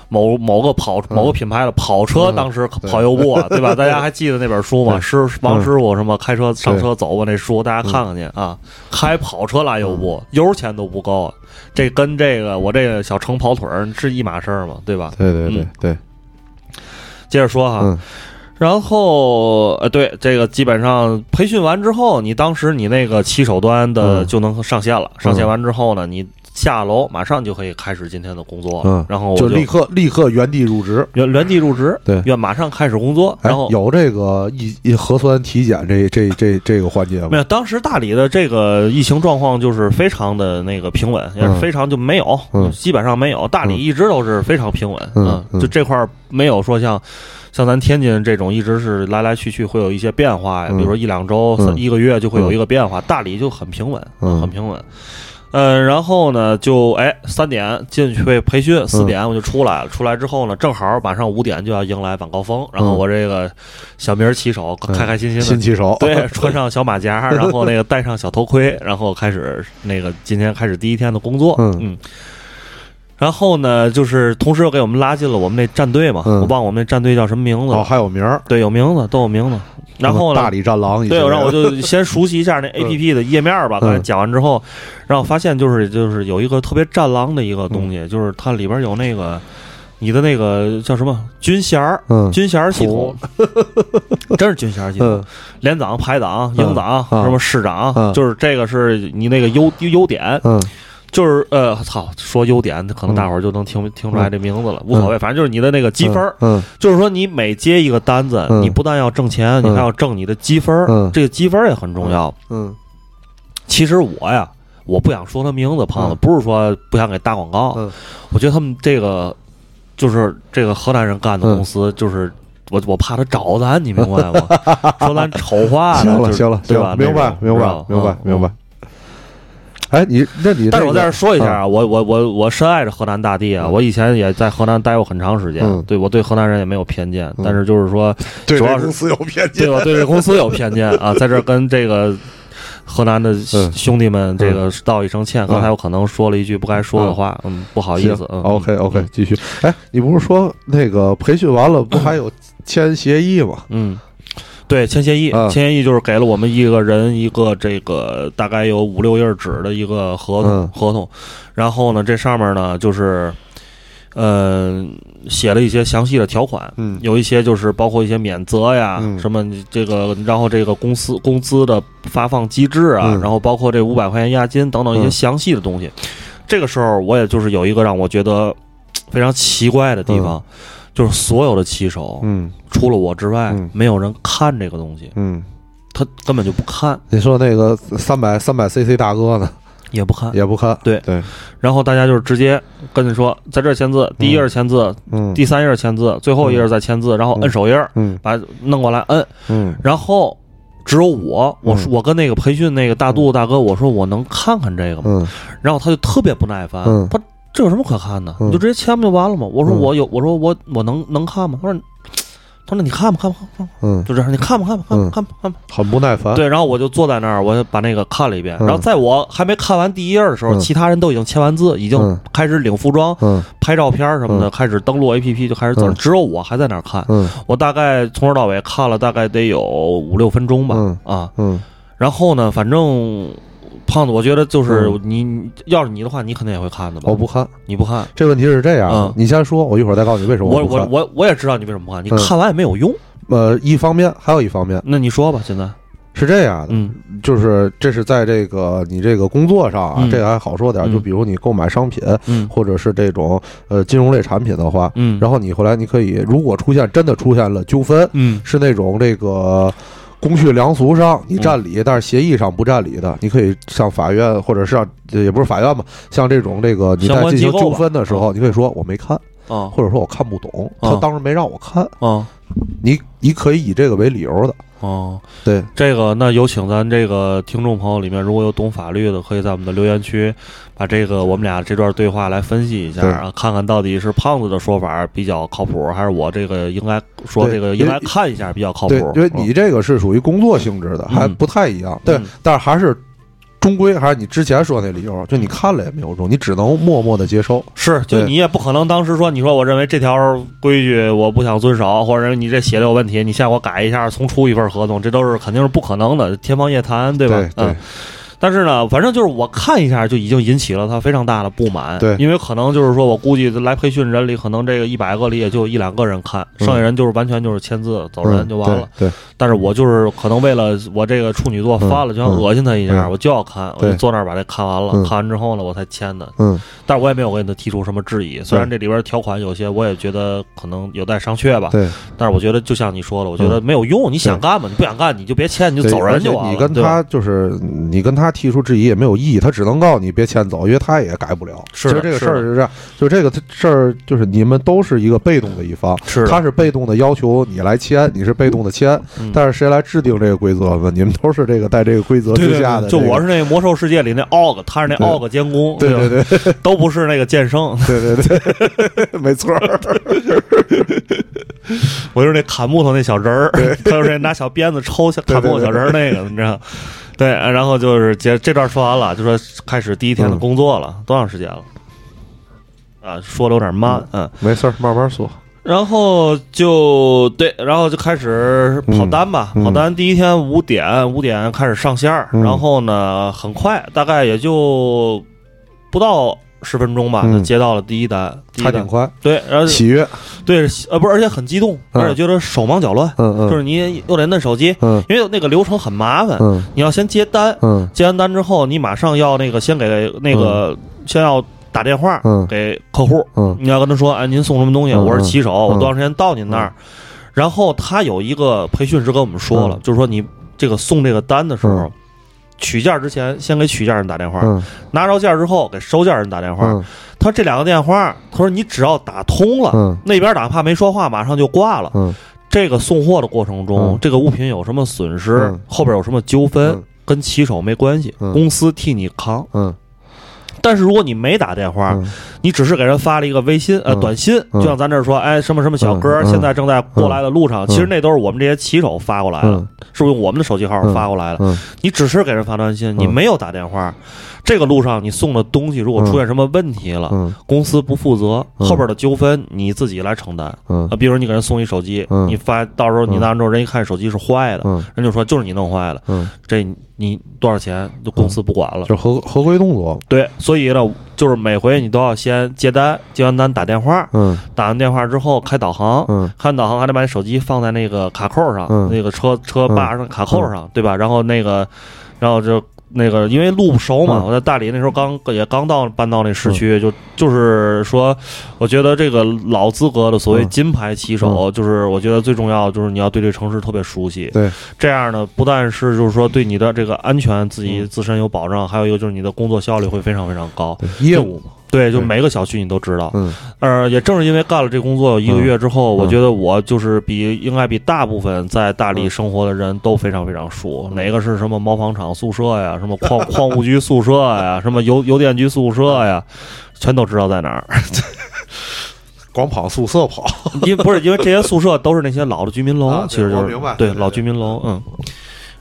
某某个跑某个品牌的跑车，嗯。当时跑优步啊，对吧？大家还记得那本书吗？对。师王师傅什么开车上车走过那书，大家看看去啊。开跑车拉优步，油钱都不够，这跟这个我这个小城跑腿儿是一码事儿嘛，对吧？对对对嗯。对，接着说哈，嗯然后呃，对这个基本上培训完之后，你当时你那个骑手端的嗯就能上线了。上线完之后呢，你下楼马上就可以开始今天的工作，嗯然后我就立刻立刻原地入职。原原地入职，对要马上开始工作，哎然后，有这个疫一核酸体检这这这这个环节吗？没有，当时大理的这个疫情状况就是非常的那个平稳，也是非常就没有，嗯基本上没有。大理嗯一直都是非常平稳，嗯嗯就这块儿没有说像像咱天津这种一直是来来去去会有一些变化呀，嗯比如说一两周、一个月就会有一个变化。大理就很平稳，嗯很平稳。嗯，然后呢，就哎三点进去培训，四点我就出来了。出来之后呢，正好晚上五点就要迎来晚高峰，然后我这个小名儿骑手开开心心的新骑手，对，穿上小马甲，然后那个戴上小头盔，然后开始那个今天开始第一天的工作，嗯然后呢，就是同时又给我们拉进了我们那战队嘛，嗯。我忘我们那战队叫什么名字哦，了，还有名儿，对，有名字，都有名字。然后呢大，理战狼，对，然后我就先熟悉一下那 A P P 的页面吧。嗯。刚才讲完之后，然后发现就是就是有一个特别战狼的一个东西，就是它里边有那个你的那个叫什么军衔儿，嗯。军衔儿系统，真是军衔儿系统。嗯。连长、排长、营长、嗯。什么师长，嗯。就是这个是你那个优优点，嗯就是呃，操，说优点，可能大伙儿就能听听出来这名字了，无所谓，反正就是你的那个积分儿，嗯。就是说你每接一个单子，嗯。你不但要挣钱，你还要挣你的积分儿，嗯。这个积分儿也很重要。嗯。其实我呀，我不想说他名字，胖子，嗯。不是说不想给打广告，嗯。我觉得他们这个就是这个河南人干的公司，就是我我怕他找咱，你明白吗？说咱丑话行了行了，对吧？行明白明白明白嗯。明白。哎，你那你那个但是我在这说一下啊，我我我我深爱着河南大地啊！嗯我以前也在河南待过很长时间，嗯对我对河南人也没有偏见，嗯但是就是说，主要是对这公司有偏见对，我对这公司有偏见啊，在这跟这个河南的嗯兄弟们这个道一声歉，刚才我可能说了一句不该说的话，嗯，不好意思，嗯 OK OK，嗯继续。哎，你不是说那个培训完了不还有签协议吗？嗯。对，签协议，嗯签协议就是给了我们一个人一个这个大概有五六页纸的一个合同、嗯。合同，然后呢，这上面呢就是，呃，写了一些详细的条款，嗯。有一些就是包括一些免责呀，嗯。什么这个，然后这个公司工资的发放机制啊，嗯。然后包括这五百块钱押金等等一些嗯。详细的东西。这个时候，我也就是有一个让我觉得非常奇怪的地方，就是所有的骑手，嗯除了我之外，嗯没有人看这个东西，嗯，他根本就不看，你说那个三百三百 CC 大哥呢，也不看。也不看。对对，然后大家就是直接跟你说，在这儿签字，第一页签字，嗯第三页签字，最后一页再签字，然后摁手印，嗯把弄过来摁。嗯然后只有我，我说嗯我跟那个培训那个大肚子大哥，我说我能看看这个吗？嗯然后他就特别不耐烦，嗯他这有什么可看的？嗯你就直接签不就完了吗？我说嗯我有，我说我我能能看吗？他说。他说：“你看吧，看吧，看吧，嗯，就这样，你看吧，看吧，看吧，嗯看吧，看吧。很不耐烦。对，然后我就坐在那儿，我就把那个看了一遍。嗯然后在我还没看完第一页的时候，嗯其他人都已经签完字，已经嗯开始领服装、嗯拍照片什么的，嗯开始登录 APP 就开始走。嗯只有我还在那儿看。嗯我大概从头到尾看了大概得有五六分钟吧，嗯啊，嗯然后呢，反正胖子，我觉得就是嗯。你，你要是你的话，你肯定也会看的吧？我不看。你不看，这问题是这样嗯，你先说，我一会儿再告诉你为什么我我。我我也知道你为什么不看，你嗯看完也没有用。呃，一方面还有一方面。那你说吧，现在，是这样的，嗯。就是这是在这个你这个工作上啊，嗯。这个还好说点。嗯。就比如你购买商品，嗯。或者是这种呃金融类产品的话，嗯，然后你后来你可以，如果出现真的出现了纠纷，嗯。是那种这个公序良俗上你占理，但是协议上不占理的，你可以向法院或者是让也不是法院吧，像这种这个你在进行纠纷的时候，你可以说我没看，啊或者说我看不懂，他啊当时没让我看，啊你你可以以这个为理由的，哦，对，这个那有请咱这个听众朋友里面，如果有懂法律的，可以在我们的留言区把这个我们俩这段对话来分析一下啊，看看到底是胖子的说法比较靠谱，还是我这个应该说这个应该看一下比较靠谱，？因为你这个是属于工作性质的，还嗯。不太一样，对嗯，但是还是。终归还是你之前说那理由，就你看了也没有用，你只能默默的接受。是，就你也不可能当时说，你说我认为这条规矩我不想遵守，或者你这写的有问题，你现在给我改一下，重出一份合同，这都是肯定是不可能的，天方夜谭，对吧？对嗯。但是呢，反正就是我看一下就已经引起了他非常大的不满。对因为可能就是说我估计来培训人里，可能这个一百个里也就一两个人看，剩下人就是完全就是签字走人就完了。嗯对，但是我就是可能为了我这个处女座翻了，就想恶心他一下，嗯我就要看，我就坐那儿把这看完了。嗯看完之后呢，我才签的。嗯但是我也没有跟他提出什么质疑，虽然这里边条款有些我也觉得可能有待商榷吧。对，但是我觉得就像你说的，我觉得没有用。你想干嘛？你不想干你就别签，你就走人就完了。你跟他就是你跟他提出质疑也没有意义，他只能告诉你别签走，因为他也改不了。其实这个事儿是这样，就这个事儿就是你们都是一个被动的一方，是他是被动的要求你来签，你是被动的签，嗯但是谁来制定这个规则呢？你们都是这个在这个规则之下的，这个、就我是那个魔兽世界里那奥格，他是那奥格监工，对吧对对都不是那个剑圣，对 对对，没错。我就是那砍木头那小人儿，他就是那拿小鞭子抽砍木头小人儿那个，你知道？对，然后就是结这段说完了，就说开始第一天的工作了，多长时间了？啊，说的有点慢，嗯，没事儿，慢慢说。然后就对，然后就开始跑单吧。跑单第一天五点，五点开始上线然后呢，很快，大概也就不到十分钟吧，嗯。就接到了第一单。第一单还挺快，对，然后喜悦，对，呃，不是，而且很激动，嗯。而且觉得手忙脚乱，嗯嗯，就是你又得摁手机，嗯。因为那个流程很麻烦，嗯。你要先接单，嗯。接完单之后，你马上要那个先给那个先要打电话嗯。给客户，嗯。你要跟他说，哎，您送什么东西？嗯我是骑手，嗯我多长时间到您那儿？然后他有一个培训师跟我们说了，嗯。就是说你这个送这个单的时候嗯，取件之前先给取件人打电话，嗯。拿着件之后给收件人打电话。嗯。他这两个电话，他说你只要打通了，嗯。那边哪怕没说话，马上就挂了。嗯。这个送货的过程中，嗯。这个物品有什么损失，嗯。后边有什么纠纷，嗯。跟骑手没关系，嗯。公司替你扛。嗯但是如果你没打电话，嗯。你只是给人发了一个微信呃嗯。短信，嗯。就像咱这儿说，哎什么什么小哥现在正在过来的路上，嗯。其实那都是我们这些骑手发过来的嗯，是不是用我们的手机号嗯。发过来的？嗯。你只是给人发短信，你嗯没有打电话，这个路上你送的东西如果出现什么问题了，嗯。公司不负责，嗯。后边的纠纷你自己来承担。嗯。啊，比如你给人送一手机，嗯。你发到时候你嗯。拿完之后，人一看手机是坏的，嗯。人就说就是你弄坏了，嗯，这你多少钱，就公司不管了。就合合规动作，对，所以呢，就是每回你都要先接单，接完单打电话，嗯。打完电话之后开导航，嗯。看导航还得把你手机放在那个卡扣上，嗯。那个车车把上卡扣上，对吧？然后那个，然后就那个，因为路不熟嘛，嗯。我在大理那时候刚也刚到搬到那市区，就就是说，我觉得这个老资格的所谓嗯金牌骑手，就是我觉得最重要就是你要对这城市特别熟悉，对，这样呢，不但是就是说对你的这个安全自己嗯。自身有保障，还有一个就是你的工作效率会非常非常高。业务嘛，对，就每个小区你都知道。嗯呃，也正是因为干了这工作有一个月之后，嗯我觉得我就是比应该比大部分在大理嗯生活的人都非常非常熟。哪个是什么毛纺厂宿舍呀，什么矿矿务局宿舍呀，什么邮邮电局宿舍呀，全都知道在哪儿。光跑宿舍跑，因不是因为这些宿舍都是那些老的居民楼，啊其实就是对老居民楼，嗯。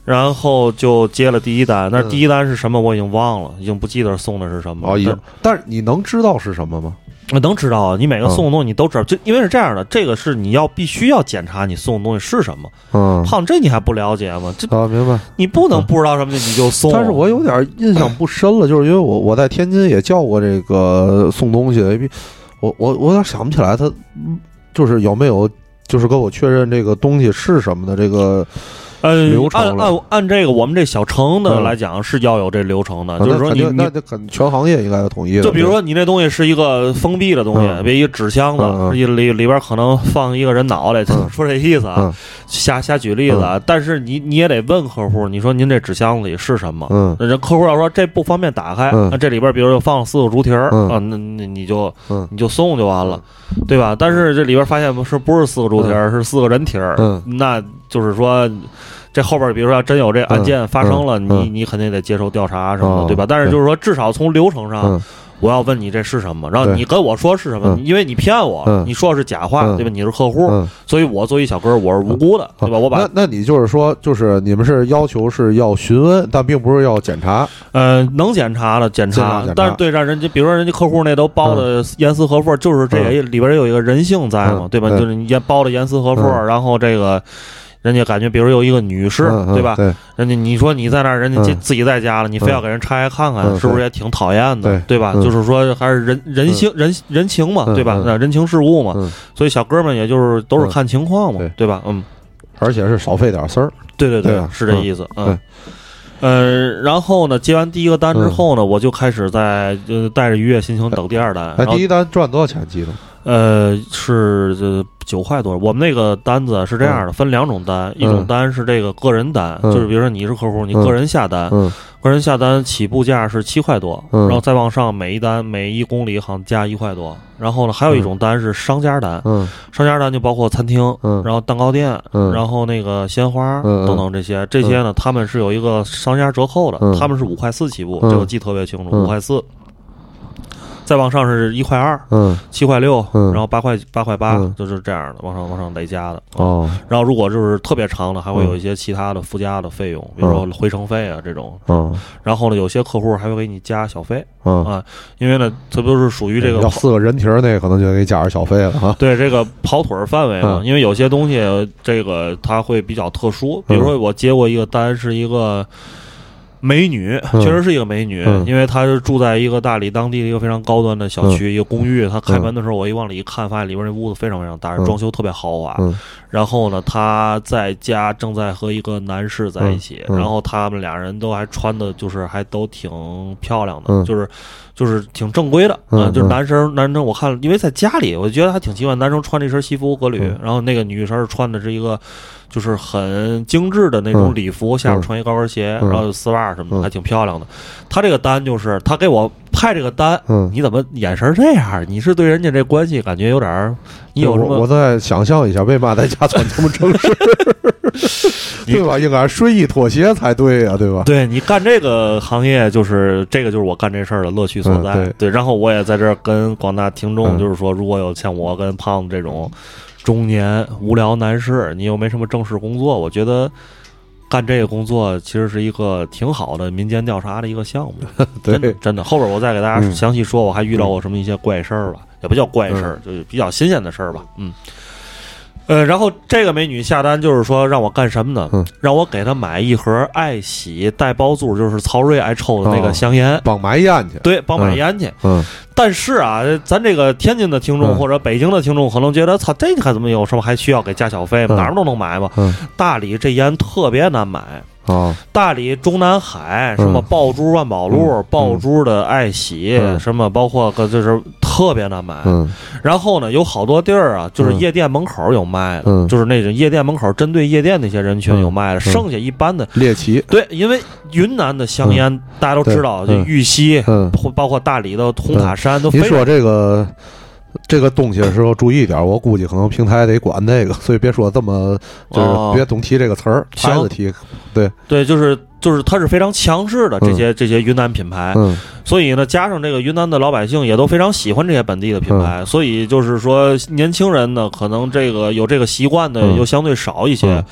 然后就接了第一单，但是嗯第一单是什么我已经忘了，已经不记得送的是什么了。哦，已但经，但是你能知道是什么吗？能知道啊，你每个嗯送的东西你都知道，就因为是这样的，这个是你要必须要检查你送的东西是什么。嗯胖，这你还不了解吗？这啊，明白。你不能不知道什么你就送。但是我有点印象不深了，就是因为我我在天津也叫过这个送东西的，因为我我我有点想不起来他嗯就是有没有就是跟我确认这个东西是什么的这个，呃流，程按按按这个我们这小城的嗯。来讲是要有这流程的，啊就是说你你那那那肯全行业应该要统一的。就比如说你这东西是一个封闭的东西，嗯。别一纸箱子，里里里边可能放一个人脑袋，嗯。说这意思啊嗯，瞎瞎举例子啊。但是你你也得问客户，你说您这纸箱子里是什么？嗯。人客户要说这不方便打开，嗯。那这里边比如说放四个猪蹄儿嗯。啊，那那你就嗯。你就送就完了，对吧？但是这里边发现不是不是四个猪蹄儿，是四个人蹄儿，嗯。那就是说。这后边，比如说要真有这案件发生了，嗯你嗯你肯定得接受调查什么的，哦对吧？但是就是说，至少从流程上，嗯我要问你这是什么，然后你跟我说是什么，嗯因为你骗我，嗯你说是假话，嗯对吧？你是客户，嗯，所以我作为一小哥，我是无辜的，对吧？我把那那你就是说，就是你们是要求是要询问，但并不是要检查。呃能检查的检查但是对让人家，比如说人家客户那都包的严丝合缝，就是这个里边有一个人性在嘛，嗯对吧？就是你包的严丝合缝，嗯然后这个。人家感觉，比如有一个女士，对吧？对，人家你说你在那儿，人家自己在家了，你非要给人拆开看看，嗯是不是也挺讨厌的？对吧？嗯就是说还是人人性人人情嘛，嗯对吧？嗯那人情世故嘛，嗯所以小哥们也就是都是看情况嘛，对对吧？嗯，而且是少费点事儿。对对对啊是这意思。嗯嗯。呃，然后呢，接完第一个单之后呢，我就开始在呃带着愉悦心情等第二单。哎，第一单赚多少钱？记得？呃，是呃九块多。我们那个单子是这样的，分两种单，一种单是这个个人单，嗯。就是比如说你是客户，你嗯个人下单，嗯。个人下单起步价是七块多，嗯。然后再往上每一单每一公里好像加一块多。然后呢，还有一种单是商家单，嗯。商家单就包括餐厅，嗯。然后蛋糕店，嗯。然后那个鲜花等等这些，这些呢他们是有一个商家折扣的，嗯。他们是五块四起步，嗯。这个记特别清楚，嗯。五块四。再往上是一块二，嗯七块六，嗯然后八块八块八嗯，就是这样的，往上往上累加的。哦然后如果就是特别长的，还会有一些其他的附加的费用，比如说回程费啊这种。嗯然后呢，有些客户还会给你加小费嗯，啊，因为呢，这不都是属于这个要四个人蹄儿那可能就给你加点小费了哈。对这个跑腿儿范围嘛，嗯因为有些东西这个它会比较特殊，比如说我接过一个单是一个。美女嗯。确实是一个美女，嗯。因为她是住在一个大理当地的一个非常高端的小区，一个公寓。她开门的时候，我一往里一看，发现里边那屋子非常非常大，嗯。装修特别豪华。嗯。然后呢，她在家正在和一个男士在一起，然后他们俩人都还穿的，就是还都挺漂亮的，嗯。就是就是挺正规的啊、嗯就是嗯。男生男生，我看因为在家里，我觉得还挺奇怪，男生穿这身西服革履，嗯然后那个女生穿的是一个。就是很精致的那种嗯。礼服，下面穿一高跟鞋，嗯。然后有丝袜什么的，嗯。还挺漂亮的。他这个单就是他给我派这个单，嗯，你怎么眼神这样？你是对人家这关系感觉有点儿，你有什么我再想象一下，为嘛在家穿这么正式，对吧？应该睡衣拖鞋才对呀，对吧？对你干这个行业，就是这个就是我干这事儿的乐趣所在。嗯对然后我也在这儿跟广大听众，嗯就是说，如果有像我跟胖子这种中年无聊男士，你又没什么正式工作，我觉得。干这个工作其实是一个挺好的民间调查的一个项目，对真的真的。后边我再给大家嗯详细说，我还遇到过什么一些怪事儿吧，也不叫怪事儿，就是比较新鲜的事儿吧。嗯，呃，然后这个美女下单就是说让我干什么呢？嗯让我给她买一盒爱喜带包租，就是曹睿爱抽的那哦个香烟。帮买烟去。对，帮买烟去。嗯但是啊，咱这个天津的听众嗯或者北京的听众可能觉得，操，这还怎么有什么还需要给加小费吗？嗯哪儿都能买吗？嗯大理这烟特别难买，啊。大理中南海什么嗯。爆珠万宝路、嗯爆珠的爱喜，嗯。什么包括个就是特别难买。嗯。然后呢，有好多地儿啊，就是嗯。夜店门口有卖的，嗯。就是那种夜店门口针对夜店那些人群有卖的，嗯。剩下一般的。猎奇。对，因为云南的香烟、大家都知道，就玉溪，包括大理的红塔山都非常您说这个这个东西的时候注意点儿，我估计可能平台得管这个，所以别说这么就是哦。别总提这个词儿，行牌子提。对，对，就是就是它是非常强势的这些、这些云南品牌，嗯。所以呢，加上这个云南的老百姓也都非常喜欢这些本地的品嗯。牌，所以就是说年轻人呢，可能这个有这个习惯的嗯。又相对少一些，嗯。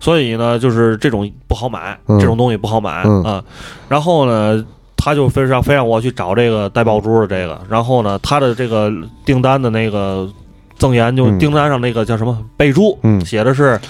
所以呢，就是这种不好买，嗯。这种东西不好买、嗯。啊。然后呢。他就非让非让我去找这个带爆珠的这个，然后呢，他的这个订单的那个赠言就嗯。订单上那个叫什么备注，嗯。写的是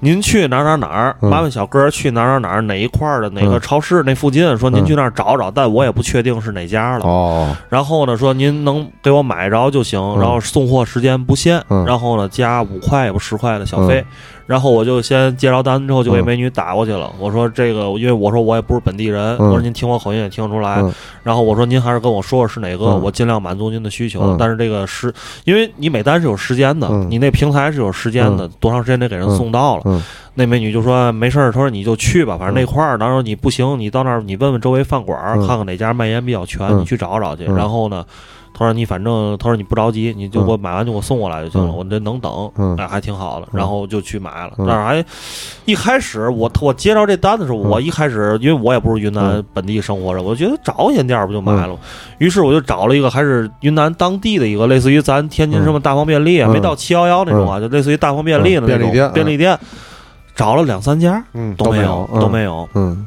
您去哪儿哪儿哪儿，嗯。麻烦小哥去哪儿哪儿哪儿哪一块儿的哪个嗯。超市那附近，说您嗯去那儿找找，但我也不确定是哪家了。哦。然后呢，说您能给我买着就行，然后送货时间不限，嗯然后呢加五块也不十块的小费。然后我就先接着单之后就给嗯。美女打过去了。我说这个，因为我说我也不是本地人，嗯。我说您听我口音也听得出来。嗯。然后我说您还是跟我说说是哪个，嗯。我尽量满足您的需求。嗯。但是这个是因为你每单是有时间的，嗯。你那平台是有时间的，多长时间得给人送到了。嗯。那美女就说没事儿，她说你就去吧，反正嗯。那块儿，到时候你不行，你到那儿你问问周围饭馆看看哪家卖烟比较全，嗯。你去找找去。嗯。然后呢，她说你反正他说你不着急，你就给我买完就给我送过来就行了，嗯。我这能等，嗯哎，还挺好的。嗯。然后就去买了，嗯。但是还一开始我我接到这单的时候，嗯。我一开始因为我也不是云南嗯。本地生活着，我觉得找个烟店儿不就买了吗？于是我就找了一个还是云南当地的一个类似于咱天津什么大方便利没到七幺幺那种啊，就类似于大方便利的那种嗯便利店便利店。找了两三家嗯都没有都没有，嗯。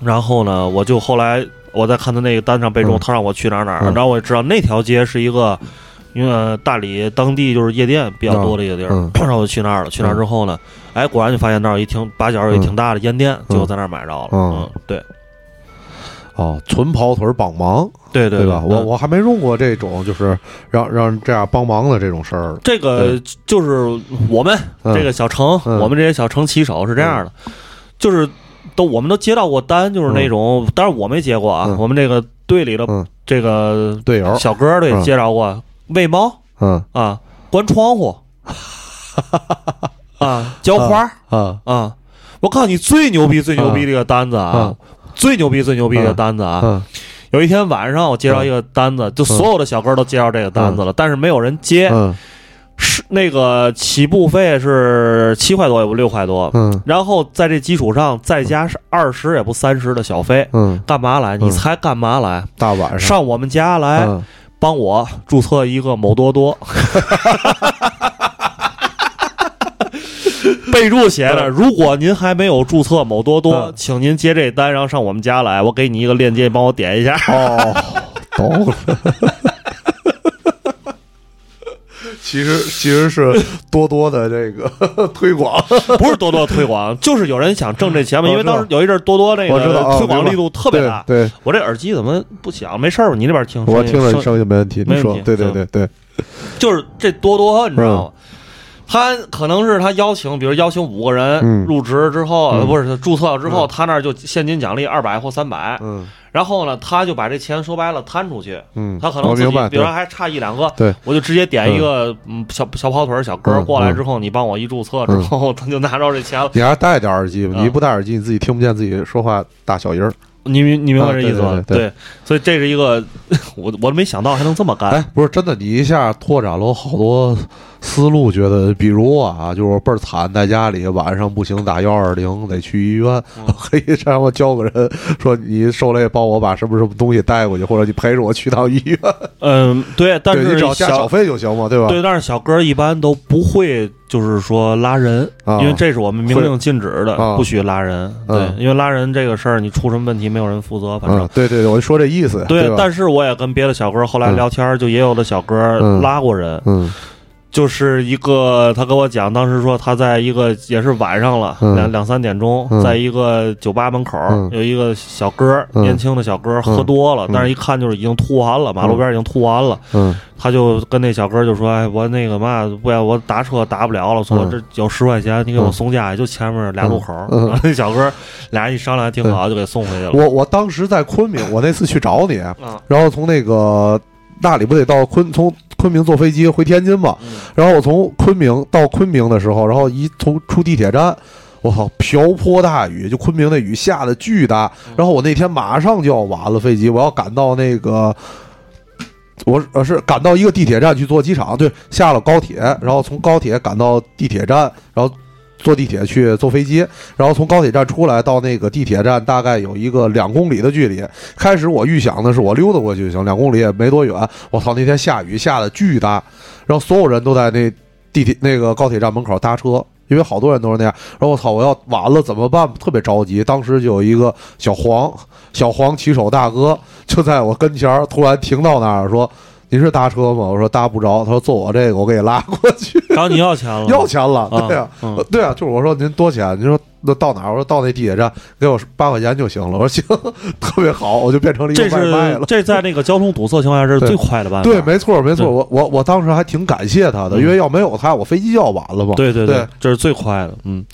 然后呢，我就后来我在看他那个单上备注，嗯。他让我去哪儿哪然后我也知道那条街是一个因为呃大理当地就是夜店比较多的一个地儿，嗯。然后我就去那儿了。去那儿之后呢，哎，果然就发现那儿有一挺八角有一挺大的烟店，结果在那儿买着了。嗯。嗯，对。哦，纯跑腿儿帮忙，对对吧？我嗯我还没用过这种，就是让让这样帮忙的这种事儿。这个就是我们嗯。这个小城，嗯。我们这些小城骑手是这样的，就是都我们都接到过单，就是那种，当然我没接过啊，嗯。我们这个队里的嗯。这个队友，小哥儿对嗯。接着过喂猫嗯。啊，关窗户 啊，浇花儿啊啊。我告诉你，最牛逼、最牛逼这个单子啊嗯，最牛逼、最牛逼的单子啊！嗯。有一天晚上，我接到一个单子，就所有的小哥都接到这个单子了，但是没有人接。那个起步费是七块多，也不六块多，嗯然后在这基础上再加是二十也不三十的小费，嗯，干嘛来？你猜干嘛来？大晚上上我们家来嗯帮我注册一个某多多。备注写着：如果您还没有注册某多多嗯，请您接这单，然后上我们家来，我给你一个链接，帮我点一下。哦，懂了。其实其实是多多的这个 推广，不是多多推广，就是有人想挣这钱嘛。因为当时有一阵多多那个推广力度特别大。对，我这耳机怎么不响？没事儿吧？你那边听？我听着声声音没问题，你说对对嗯对对，就是这多多，你知道吗？他可能是他邀请，比如邀请五个人嗯。入职之后，嗯。呃不是注册了之后，嗯。他那儿就现金奖励二百或三百，嗯。然后呢，他就把这钱说白了摊出去。嗯，他可能自己比如说还差一两个，对，我就直接点一个嗯。小小跑腿小哥嗯过来之后，你帮我一注册之嗯。后，他就拿着这钱了。你还是戴点耳机你不戴耳机，你自己听不见自己说话大小音儿。你明你明白啊这意思吗？对对。对所以这是一个 我我都没想到还能这么干。哎，不是真的，你一下拓展了我好多思路，觉得比如啊，就是倍儿惨，在家里晚上不行打幺二零，得去医院，嗯可以让我叫个人说你受累帮我把什么什么东西带过去，或者你陪着我去趟医院，嗯，对，但是你是只要加小费就行嘛，对吧？对，但是小哥一般都不会，就是说拉人，啊因为这是我们明令禁止的，啊不许拉人。对，嗯因为拉人这个事儿，你出什么问题，没有人负责，反正。嗯，对对对，我就说这意思，对，吧？但是我也跟别的小哥后来嗯聊天儿，就也有的小哥嗯拉过人，嗯就是一个他跟我讲，当时说他在一个也是晚上了，嗯。两两三点钟，嗯。在一个酒吧门口、嗯。有一个小哥，嗯。年轻的小哥喝多了，嗯。但是一看就是已经吐完了，马路边已经吐完了。嗯。他就跟那小哥就说：“哎，我那个嘛，不要我打车打不了了，说嗯。这有十块钱，你给我送家，也就前面俩路口。那小哥俩人一商量还挺好，就给送回去了。我我当时在昆明，我那次去找你，啊，然后从那个那里不得到昆从昆明坐飞机回天津嘛，嗯然后我从昆明到昆明的时候，然后一从出地铁站，我操，瓢泼大雨，就昆明那雨下的巨大，然后我那天马上就要晚了飞机，我要赶到那个。我呃是赶到一个地铁站去坐机场，对，下了高铁，然后从高铁赶到地铁站，然后坐地铁去坐飞机，然后从高铁站出来到那个地铁站大概有一个两公里的距离。开始我预想的是我溜达过去就行，两公里也没多远。我操，那天下雨下的巨大，然后所有人都在那地铁那个高铁站门口搭车。因为好多人都是那样，然后我操，我要晚了怎么办？特别着急。当时就有一个小黄，小黄骑手大哥就在我跟前儿，突然停到那儿说：“您是搭车吗？”我说：“搭不着。”他说：“坐我这个，我给你拉过去。”找你要钱了？要钱了，啊对呀、嗯对呀、就是我说您多钱？您说那到哪儿？我说到那地铁站，给我八块钱就行了。我说行，特别好，我就变成了一个这外卖了。是这在那个交通堵塞情况下，这是最快的办法。对，没错，没错。我我我当时还挺感谢他的，嗯因为要没有他，我飞机就要晚了嘛。对对对，这是最快的。嗯，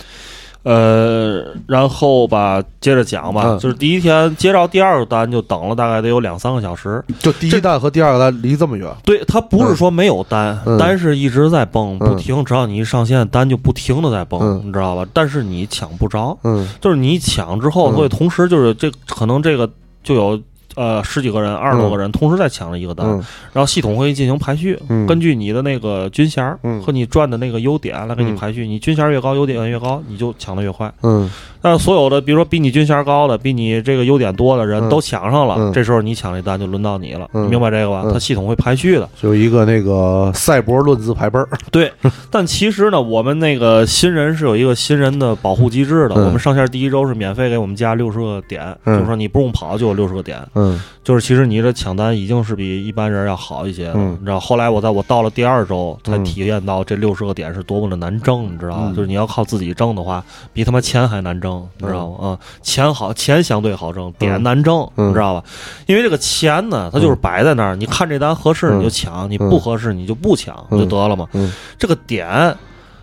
呃，然后吧，接着讲吧，嗯就是第一天接到第二个单，就等了大概得有两三个小时。就第一单和第二个单离这么远。对他不是说没有单，嗯单是一直在蹦，嗯不停，只要你一上线，单就不停的在蹦，嗯你知道吧？但是你抢不着，嗯就是你抢之后，嗯所以同时就是这可能这个就有。呃，十几个人、二十多个人同时在抢了一个单，嗯然后系统会进行排序，嗯根据你的那个军衔和你赚的那个优点来给你排序。你军衔越高，优点越高，你就抢的越快。嗯但是所有的，比如说比你军衔高的、比你这个优点多的人嗯都抢上了，嗯这时候你抢这单就轮到你了，明白这个吧？嗯它系统会排序的。就一个那个赛博论资排辈儿。对，但其实呢，我们那个新人是有一个新人的保护机制的。嗯我们上线第一周是免费给我们加六十个点，嗯就是说你不用跑就有六十个点。嗯嗯就是其实你这抢单已经是比一般人要好一些了，嗯你知道。后来我在我到了第二周才嗯体验到这六十个点是多么的难挣，你知道吧？嗯就是你要靠自己挣的话，比他妈钱还难挣，你知道吗？啊、钱好，钱相对好挣，点难挣，嗯你知道吧？因为这个钱呢，它就是摆在那儿，你看这单合适你就抢，你不合适你就不抢、嗯就得了嘛。嗯这个点。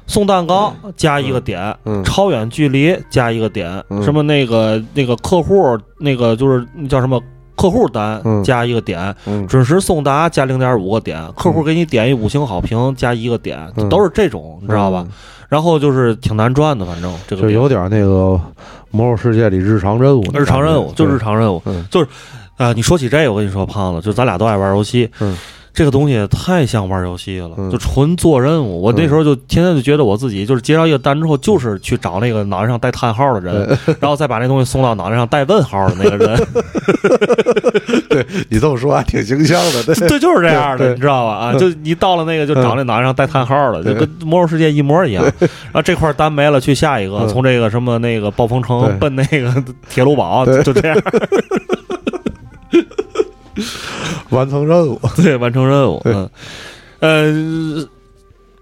送蛋糕加一个点，嗯超远距离加一个点，嗯什么那个那个客户那个就是那叫什么客户单嗯。加一个点，嗯。准时送达加零点五个点，客户给你点一五星好评加一个点，嗯。都是这种，你知道吧？然后就是挺难赚的，反正这个就有点那个魔兽世界里日常任务日常任务，就日常任务，嗯。就是啊、你说起这个，我跟你说，胖子，就咱俩都爱玩游戏，嗯这个东西太像玩游戏了，嗯。就纯做任务。我那时候就天天就觉得我自己就是接到一个单之后，就是去找那个脑袋上带叹号的人，然后再把那东西送到脑袋上带问号的那个人。对你这么说还挺形象的，对。对，就是这样的，你知道吧？啊，就你到了那个就找那脑袋上带叹号的，就跟魔兽世界一模一样。然后这块单没了，去下一个，嗯。从这个什么那个暴风城奔那个铁路堡，就这样。完成任务，对，完成任务。对嗯，呃，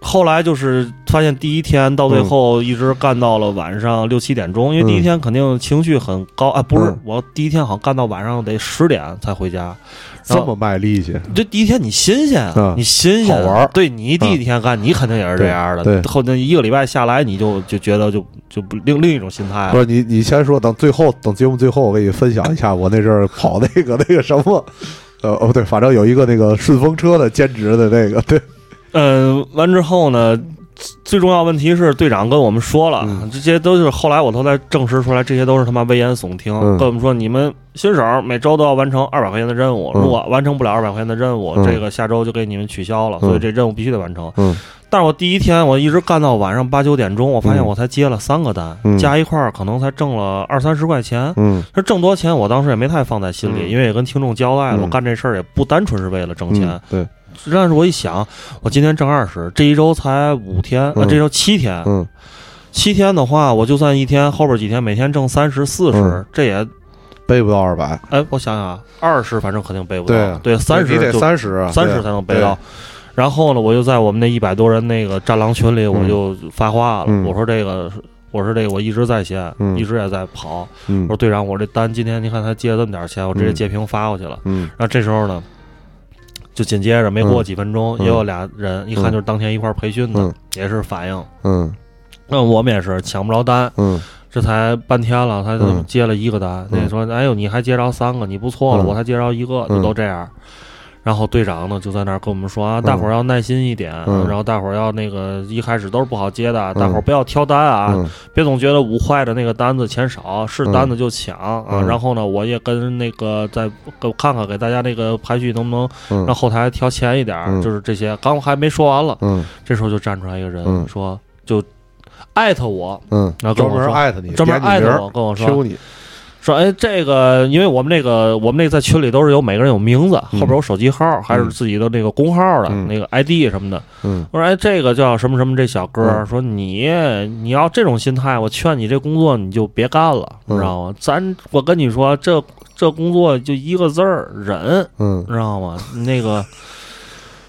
后来就是发现第一天到最后一直干到了晚上六七点钟，因为第一天肯定情绪很高啊，不是嗯我第一天好像干到晚上得十点才回家。这么卖力气，这第一天你新鲜啊嗯，你新鲜啊，好玩儿。对你第一天干，你肯定也是这样的。对对。后那一个礼拜下来，你就就觉得就就不另另一种心态了。不是你，你先说，等最后等节目最后，我给你分享一下我那阵儿跑那个那个什么，呃哦对，反正有一个那个顺风车的兼职的那个，对，嗯，完之后呢，最重要问题是队长跟我们说了，嗯。这些都是后来我都在证实出来，这些都是他妈危言耸听。嗯。跟我们说，你们新手每周都要完成二百块钱的任务，嗯。如果完成不了二百块钱的任务，嗯。这个下周就给你们取消了，嗯。所以这任务必须得完成。嗯。但是我第一天我一直干到晚上八九点钟，我发现嗯。我才接了三个单，嗯。加一块儿可能才挣了二三十块钱。嗯。这挣多钱，我当时也没太放在心里，嗯。因为也跟听众交代了，嗯。我干这事儿也不单纯是为了挣钱。嗯对，但是我一想，我今天挣二十，这一周才五天，啊，嗯这周七天，嗯七天的话，我就算一天，后边几天每天挣三十、四十嗯，这也，背不到二百，哎，我想想啊，二十反正肯定背不到，对对，三十得三十啊，三十才能背到。然后呢，我就在我们那一百多人那个战狼群里，我就发话了，嗯我说这个。我说这个我一直在线，嗯一直也在跑。嗯我说队长，我这单今天你看他借了这么点钱，我直接嗯截屏发过去了。嗯然后这时候呢，就紧接着没过几分钟，嗯。也有俩人，一看就是当天一块儿培训的，嗯。也是反应。嗯。那我们也是抢不着单，嗯。这才半天了，他就嗯。接了一个单。嗯。那说：“哎呦，你还接着三个，你不错了，嗯。我才接着一个，就嗯。都这样。”然后队长呢就在那儿跟我们说啊，大伙儿要耐心一点，嗯。然后大伙儿要那个一开始都是不好接的，大伙儿不要挑单啊，嗯。别总觉得五坏的那个单子钱少，是单子就抢啊。嗯。然后呢，我也跟那个再给我看看，给大家那个排序能不能嗯。让后台调前一点就是这些。刚还没说完了，嗯。这时候就站出来一个人、嗯。说，就艾特我，嗯，专然后跟我说门艾特你，专门艾特我，跟我说说，哎，这个因为我们那个我们那个在群里都是有每个人有名字，嗯后边有手机号，还是自己的那个工号的、嗯那个 ID 什么的。嗯我说，哎，这个叫什么什么这小哥，嗯说你你要这种心态，我劝你这工作你就别干了，知道吗？咱我跟你说，这这工作就一个字儿忍，嗯知道吗？那个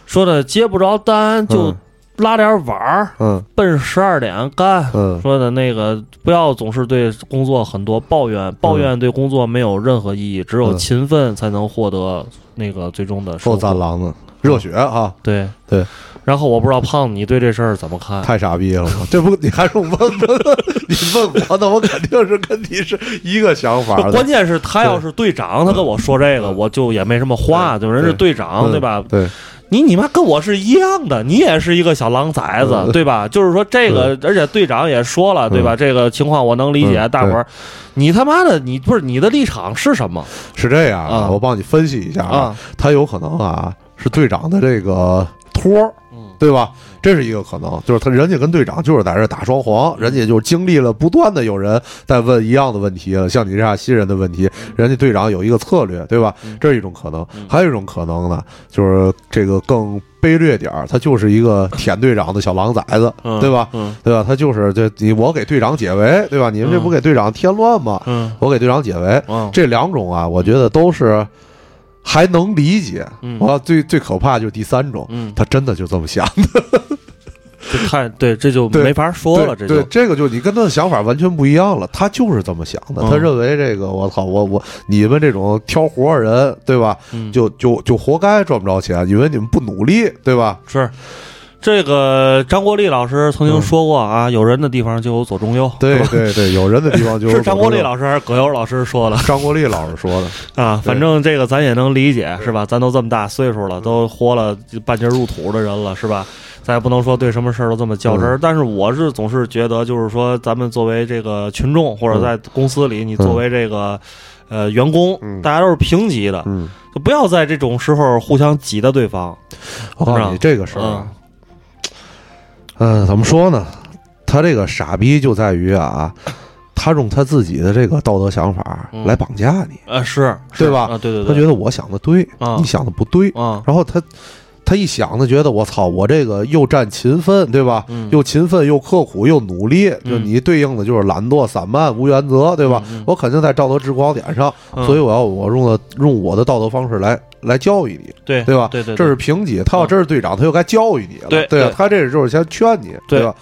说的接不着单就嗯拉点碗儿，嗯奔十二点干。嗯说的那个不要总是对工作很多抱怨，抱怨对工作没有任何意义，只有嗯勤奋才能获得那个最终的收够获。赞狼的，热血啊，对对。然后我不知道胖子你对这事儿怎么看？太傻逼了！这不你还用问问？你问我，那我肯定是跟你是一个想法关键是他要是队长，他跟我说这个，嗯我就也没什么话，就人是队长，嗯对吧？对，你你妈跟我是一样的，你也是一个小狼崽子，嗯对吧？就是说这个，而且队长也说了，对吧？这个情况我能理解，嗯大伙儿，你他妈的，你不是你的立场是什么是这样啊我帮你分析一下啊？他有可能啊是队长的这个托儿，嗯对吧？这是一个可能，就是他人家跟队长就是在这打双簧，人家就是经历了不断的有人在问一样的问题，像你这样新人的问题，人家队长有一个策略，对吧？这是一种可能，还有一种可能呢，就是这个更卑劣点儿，他就是一个舔队长的小狼崽子，嗯对吧？嗯对吧？他就是这你我给队长解围，对吧？你们这不给队长添乱吗？嗯我给队长解围，嗯这两种啊，我觉得都是还能理解。嗯我最最可怕就是第三种，嗯，他真的就这么想。的太对，这就没法说了，这就对对，这个就你跟他的想法完全不一样了。他就是这么想的，嗯他认为这个我操，我我你们这种挑活儿人，对吧？嗯就就就活该赚不着钱，因为你们不努力，对吧？是。这个张国立老师曾经说过啊，有人的地方就有左中右，对吧？对对，有人的地方就有 是张国立老师还是葛优老师说的？张国立老师说的，啊？反正这个咱也能理解，是吧？咱都这么大岁数了，都活了半截入土的人了，是吧？咱也不能说对什么事儿都这么较真儿，但是我是总是觉得，就是说，咱们作为这个群众，或者在公司里，你作为这个呃员工，嗯。大家都是平级的，嗯，就不要在这种时候互相挤兑对方。我告诉你这个事儿啊，嗯，怎么说呢？他这个傻逼就在于啊，他用他自己的这个道德想法嗯。来绑架你，啊，是，是。对吧？啊，对对对，他觉得我想的对，啊。你想的不对，啊，然后他他一想呢，觉得我操，我这个又占勤奋，对吧？嗯。又勤奋又刻苦又努力，就嗯你对应的就是懒惰、散漫、无原则，对吧？嗯嗯。我肯定在道德制高点上，嗯。所以我要我用的用我的道德方式来来教育你，对对吧？对对，这是评级，他要真是队长，他就该教育你了，对他这就是先劝你，对。吧？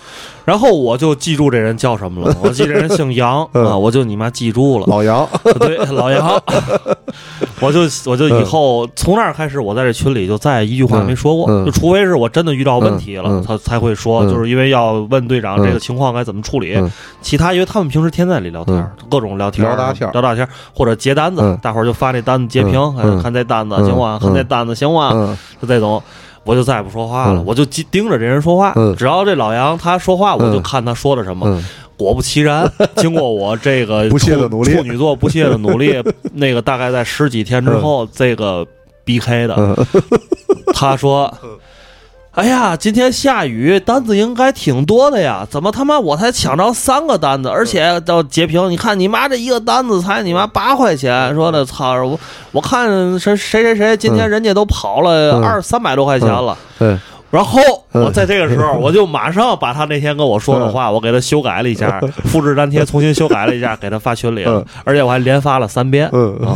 然后我就记住这人叫什么了，我记这人姓杨嗯。啊，我就你妈记住了。老杨，对，老杨，我就我就以后从那儿开始，我在这群里就再一句话没说过，就除非是我真的遇到问题了，他才会说，嗯。就是因为要问队长嗯。这个情况该怎么处理。嗯。其他因为他们平时天在里聊天，嗯。各种聊天，聊大天儿。聊大天，或者截单子，嗯。大伙儿就发那单子截屏，看这单子嗯行吗？看这单子行吗？嗯就这种。我就再也不说话了，嗯我就盯盯着这人说话。嗯只要这老杨他说话，我就嗯看他说的什么。嗯果不其然，经过我这个不懈的努力处女座不懈的努力，那个大概在十几天之后，这个 B K 的，嗯他说：“哎呀，今天下雨，单子应该挺多的呀，怎么他妈我才抢着三个单子，而且到截屏，你看你妈这一个单子才你妈八块钱，说的操，我我看谁谁谁谁今天人家都跑了嗯二三百多块钱了。”对，然后嗯我在这个时候，我就马上把他那天跟我说的话，我给他修改了一下，复制粘贴，重新修改了一下，给他发群里了嗯，而且我还连发了三遍。嗯啊，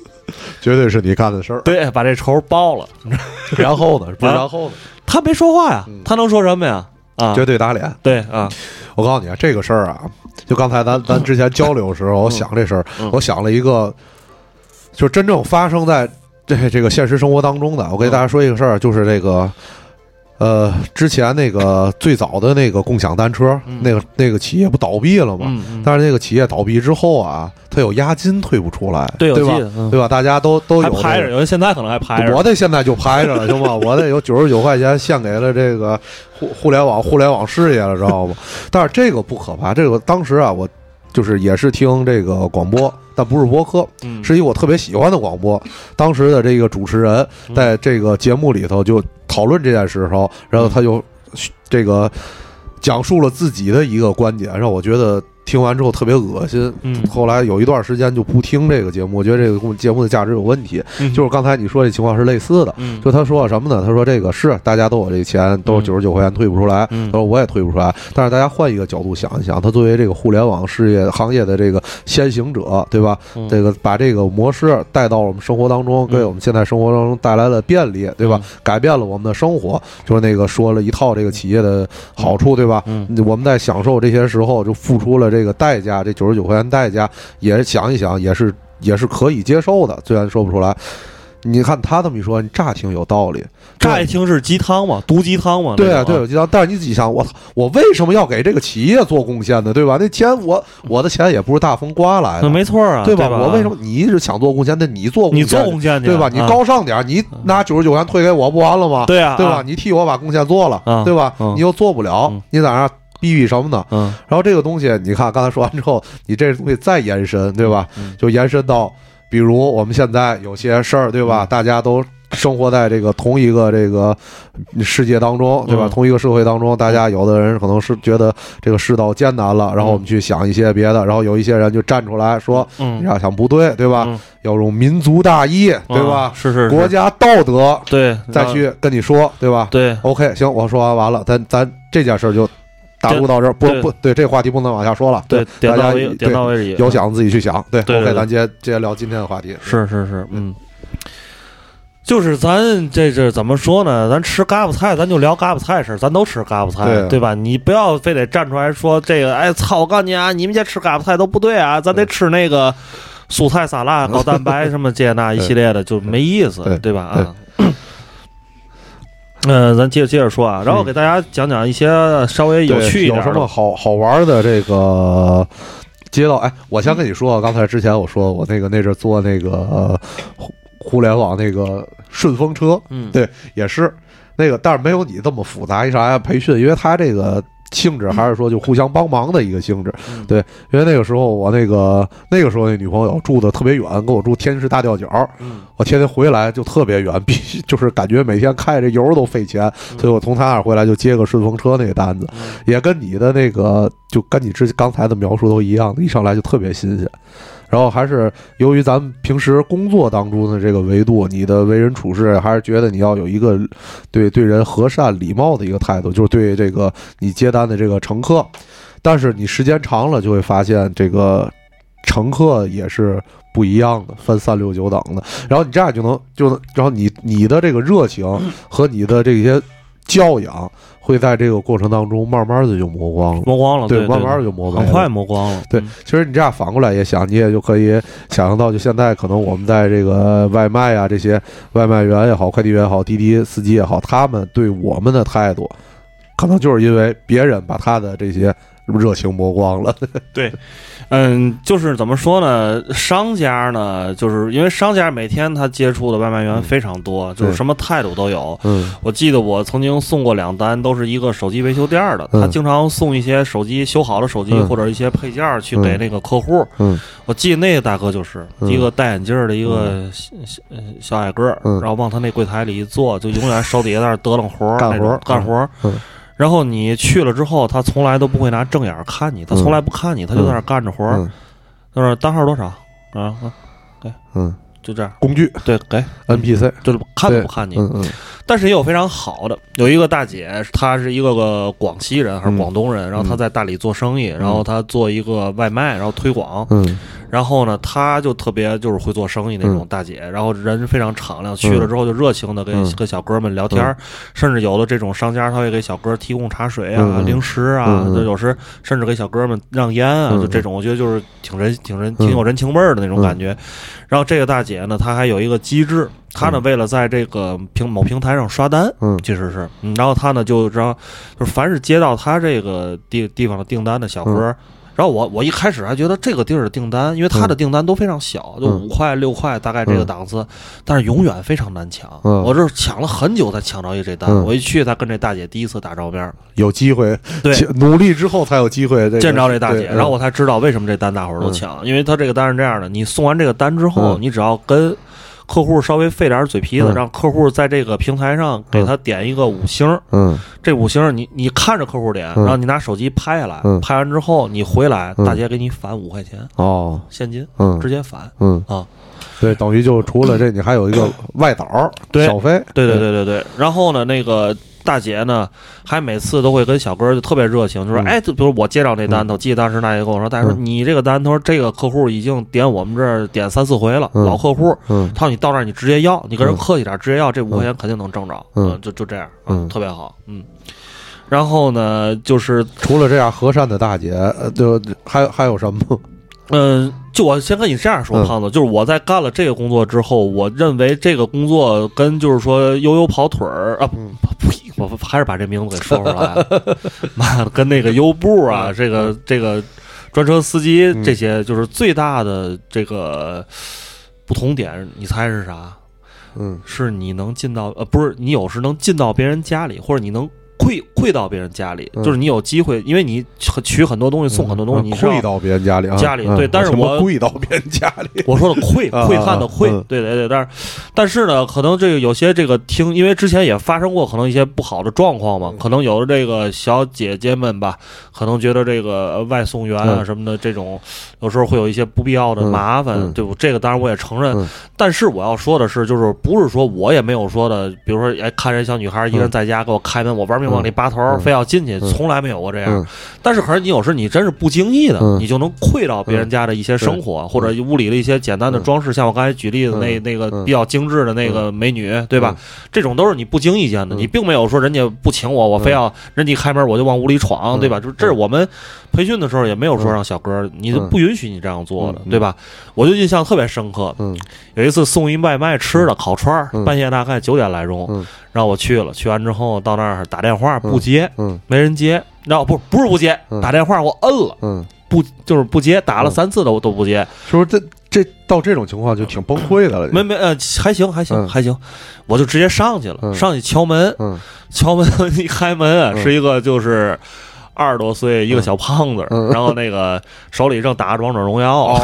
绝对是你干的事儿。对，把这仇报了。然后呢？然后呢？他没说话呀，他能说什么呀？啊，绝对打脸。对啊，我告诉你啊，这个事儿啊，就刚才咱 咱之前交流的时候，我想这事儿嗯，我想了一个，就真正发生在这这个现实生活当中的。我给大家说一个事儿，就是这个。呃，之前那个最早的那个共享单车，嗯那个那个企业不倒闭了吗？嗯嗯，但是那个企业倒闭之后啊，它有押金退不出来，对，对吧？嗯对吧？大家都都有、这个、拍着，有人现在可能还拍着。我得现在就拍着了，行吗？我得有九十九块钱献给了这个互互联网互联网事业了，知道吗？但是这个不可怕，这个当时啊，我就是也是听这个广播，但不是播客，嗯是一个我特别喜欢的广播。当时的这个主持人嗯在这个节目里头就讨论这件事的时候，然后他就这个讲述了自己的一个观点，让我觉得听完之后特别恶心。嗯后来有一段时间就不听这个节目，我觉得这个节目的价值有问题。嗯就是刚才你说这情况是类似的。嗯就他说什么呢？他说这个是大家都有这个钱，都是九十九块钱退不出来。嗯他说我也退不出来，但是大家换一个角度想一想，他作为这个互联网事业行业的这个先行者，对吧？嗯这个把这个模式带到我们生活当中，给我们现在生活当中带来了便利，对吧？改变了我们的生活，就是那个说了一套这个企业的好处，对吧？嗯我们在享受这些时候就付出了这个代价，这九十九块钱代价，也想一想，也是也是可以接受的，虽然说不出来。你看他这么一说，你乍听有道理，乍一听是鸡汤嘛，毒鸡汤嘛。对啊，对，有鸡汤。但是你自己想，我操，我为什么要给这个企业做贡献呢？对吧？那钱我我的钱也不是大风刮来的，没错啊，对吧？我为什么你一直想做贡献？那你做贡献，你做贡献去对吧？你啊高尚点，你拿九十九元退给我不完了吗？对啊，对吧？啊？你替我把贡献做了啊，对吧？嗯你又做不了嗯，你在那儿逼逼什么呢？嗯然后这个东西，你看刚才说完之后，你这东西再延伸，对吧？嗯就延伸到，比如我们现在有些事儿，对吧？大家都生活在这个同一个这个世界当中，对吧？嗯同一个社会当中，大家有的人可能是觉得这个世道艰难了，然后我们去想一些别的，然后有一些人就站出来说，嗯你要想不对，对吧？嗯要用民族大义，对吧？是是国家道德，对，再去跟你说，对吧？对 OK，行，我说完完了，咱咱这件事儿就打入到这儿，不不对，这个话题不能往下说了。对，点大家到为点到为止，有想自己去想。对对对 o 对 k 咱接接着聊今天的话题。是是是，嗯，就是咱这这怎么说呢？咱吃嘎巴菜，咱就聊嘎巴菜事儿，咱都吃嘎巴菜，对对吧？你不要非得站出来说这个，哎操！我告诉你啊，你们家吃嘎巴菜都不对啊，咱得吃那个蔬菜沙拉、高蛋白什么这那一系列的，就没意思，对对吧？啊。嗯，咱接着接着说啊，然后给大家讲讲一些稍微有趣一点有什么好好玩的这个街道？哎，我先跟你说，刚才之前我说我那个那阵坐那个呃互互联网那个顺风车，嗯。对，也是。那个，但是没有你这么复杂，一上来培训，因为他这个性质还是说就互相帮忙的一个性质。嗯。对，因为那个时候我那个那个时候那女朋友住的特别远，跟我住天师大吊脚，嗯。我天天回来就特别远，必须就是感觉每天开着油都费钱，所以我从他那儿回来就接个顺风车那个单子，嗯。也跟你的那个就跟你之刚才的描述都一样，一上来就特别新鲜。然后还是由于咱们平时工作当中的这个维度，你的为人处事还是觉得你要有一个对对人和善礼貌的一个态度，就是对这个你接单的这个乘客。但是你时间长了，就会发现这个乘客也是不一样的，分三六九等的。然后你这样就能就能，然后你你的这个热情和你的这些教养，会在这个过程当中慢慢的就磨光了。磨光了，对，慢慢的就磨光了很快磨光了，对嗯，其实你这样反过来也想，你也就可以想象到，就现在可能我们在这个外卖啊，这些外卖员也好，快递员也好，滴滴司机也好，他们对我们的态度，可能就是因为别人把他的这些热情磨光了。嗯，就是怎么说呢？商家呢，就是因为商家每天他接触的外卖员非常多，就是什么态度都有。嗯。我记得我曾经送过两单，都是一个手机维修店的，嗯。他经常送一些手机修好的手机嗯。或者一些配件去嗯。给那个客户。嗯。我记得那个大哥就是嗯。一个戴眼镜的一个小小矮个然后往他那柜台里一坐，就永远手底下在那儿得楞活干活儿干活然后你去了之后，他从来都不会拿正眼儿看你，他从来不看你，他就在那儿干着活儿。嗯。他说单号多少啊？啊，嗯，就这样，工具。对，给，NPC 就是看都不看你。嗯嗯。但是也有非常好的，有一个大姐，她是一个个广西人还是广东人，然后她在大理做生意，然后她做一个外卖，然后推广，嗯然后呢，她就特别就是会做生意那种大姐，然后人非常敞亮，去了之后就热情的跟嗯。跟小哥们聊天儿，甚至有的这种商家他会给小哥提供茶水啊、嗯零食啊，有时甚至给小哥们让烟啊，嗯就这种，我觉得就是挺人挺人挺有人情味儿的那种感觉。然后这个大姐呢，她还有一个机制，她呢为了在这个平某平台上刷单，嗯。其实是，嗯然后她呢就让就是凡是接到她这个地地方的订单的小哥。嗯然后我我一开始还觉得这个地儿的订单，因为他的订单都非常小，就嗯五块六块大概这个档次，但是永远非常难抢。嗯。我这抢了很久才抢着一这单，嗯。我一去才跟这大姐第一次打照面，有机会，对。努力之后才有机会见着这大姐，然后我才知道为什么这单大伙儿都抢，因为他这个单是这样的，你送完这个单之后，嗯。你只要跟客户稍微费点嘴皮子，嗯。让客户在这个平台上给他点一个五星，嗯。这五星你你看着客户点，嗯。然后你拿手机拍下来，嗯。拍完之后你回来，嗯。大姐给你返五块钱哦。现金，嗯。直接返。嗯。啊，对，等于就除了这，你还有一个外导儿对。小费，对对。对对对，然后呢，那个大姐呢，还每次都会跟小哥儿就特别热情，就说：“嗯。哎，就比如我接到那单，头，记得当时大姐跟我说，大姐说嗯。你这个单，他说这个客户已经点我们这儿点三四回了，嗯。老客户，嗯。他说你到那儿你直接要，你跟人嗯。客气点，直接要，这五块钱肯定能挣着，嗯。就就这样，嗯。特别好，嗯。然后呢，就是除了这样和善的大姐，呃就还还有什么？嗯，就我先跟你这样说，嗯胖子，就是我在干了这个工作之后，我认为这个工作跟就是说悠悠跑腿儿啊，嗯呸，我还是把这名字给说出来了，妈的，跟那个优步啊，这个这个专车司机嗯这些，就是最大的这个不同点，你猜是啥？嗯是你能进到呃，不是你有时能进到别人家里，或者你能窥馈到别人家里，嗯。就是你有机会，因为你取很多东西，送很多东西，你是要馈到别人家里啊，家里嗯对但是我跪到别人家里，我说的窥啊窥探的窥嗯，对对对，但是但是呢，可能这个有些这个听，因为之前也发生过可能一些不好的状况嘛，可能有的这个小姐姐们吧，可能觉得这个呃外送员啊嗯。什么的这种，有时候会有一些不必要的麻烦，对不？这个当然我也承认，嗯。但是我要说的是，就是不是说我也没有说的，比如说哎，看人小女孩一个人在家给我开门，我玩命往里扒头，嗯非要进去，嗯从来没有过这样。嗯但是可是你有时你真是不经意的，嗯你就能窥到别人家的一些生活，或者屋里的一些简单的装饰，像我刚才举例子那嗯那个嗯比较精致的那个美女，对吧？这种都是你不经意间的，嗯你并没有说人家不请我，我非要人家一开门我就往屋里闯，嗯对吧？就这是我们培训的时候也没有说让小哥，你就不允许你这样做的，嗯对吧？我就印象特别深刻，嗯有一次送一外卖吃的烤串半夜大概九点来钟嗯，然后我去了，去完之后到那儿打电话不接，嗯没人接，然后不不是不接，嗯。打电话我摁了，嗯，不就是不接，打了嗯三次都都不接，是不是这这到这种情况就挺崩溃的了？没没呃还行还行嗯。还行，我就直接上去了，嗯。上去敲门，嗯。敲门一开门是一个就是。二十多岁一个小胖子，嗯。然后那个手里正打着王者荣耀，哦，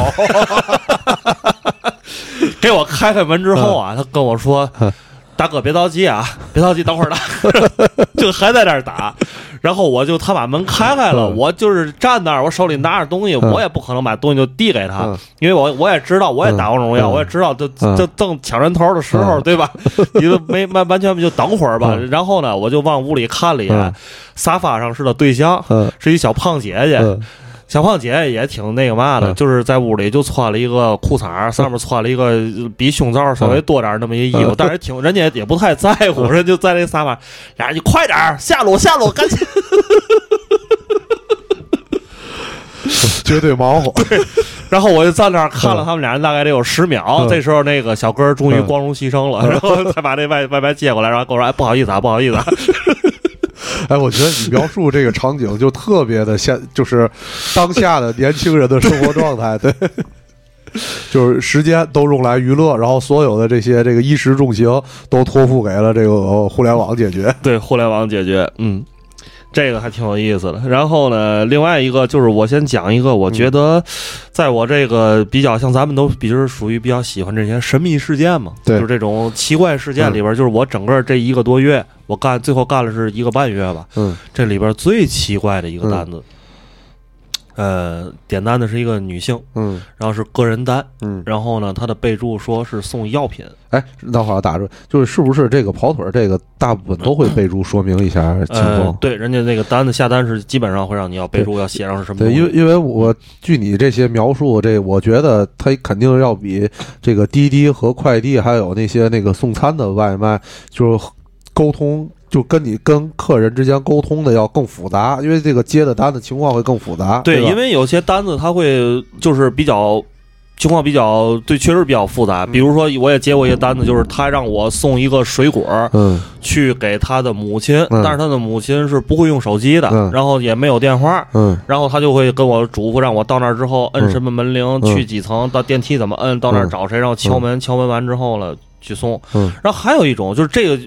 给我开开门之后啊，他跟我说嗯：“大哥别着急啊，别着急，等会儿打。”就还在那儿打，然后我就他把门开开了，嗯。我就是站那儿，我手里拿着东西，嗯。我也不可能把东西就递给他嗯，因为我我也知道，我也打王者荣耀，嗯。我也知道，就嗯。就正抢人头的时候，嗯。对吧？你就没完完全就等会儿吧。嗯。然后呢，我就往屋里看了一眼嗯，沙发上是他对象，嗯。是一小胖姐姐。嗯小胖姐姐也挺那个嘛的，嗯。就是在屋里就穿了一个裤衩，上面穿了一个呃比胸罩稍微多点儿那么一衣服，嗯。但是挺人家也不太在乎，人就在那沙发，俩人你快点儿下楼下楼，赶紧。绝对忙活，然后我就站那儿看了他们俩人大概得有十秒，嗯。这时候那个小哥终于嗯。光荣牺牲了，然后才把那外外卖接过来，然后跟我说：“哎，不好意思啊，不好意思啊。哎，我觉得你描述这个场景就特别的像，就是当下的年轻人的生活状态，对，就是时间都用来娱乐，然后所有的这些这个衣食住行都托付给了这个互联网解决。”对，互联网解决，嗯。这个还挺有意思的。然后呢，另外一个就是我先讲一个，我觉得在我这个比较像咱们都比较属于比较喜欢这些神秘事件嘛，对。就是这种奇怪事件里边，就是我整个这一个多月，我干最后干了是一个半月吧，嗯。这里边最奇怪的一个单子，呃，点单的是一个女性，嗯。然后是个人单，嗯，然后呢，她的备注说是送药品，哎，那会儿打住，就是是不是这个跑腿儿这个大部分都会备注说明一下情呃况？，对，人家那个单子下单是基本上会让你要备注，要写上是什么东对，因为因为我据你这些描述，这我觉得他肯定要比这个滴滴和快递还有那些那个送餐的外卖，就是沟通，就跟你跟客人之间沟通的要更复杂，因为这个接的单子情况会更复杂。对，吧因为有些单子他会就是比较情况比较对，确实比较复杂。比如说，我也接过一个单子，就是他让我送一个水果嗯去给他的母亲，嗯但是他的母亲是不会用手机的，嗯然后也没有电话。嗯然后他就会跟我嘱咐，让我到那儿之后摁嗯什么门铃，嗯去几层，到电梯怎么摁，到那儿嗯找谁，然后敲门，敲门完之后了去送。嗯。然后还有一种就是这个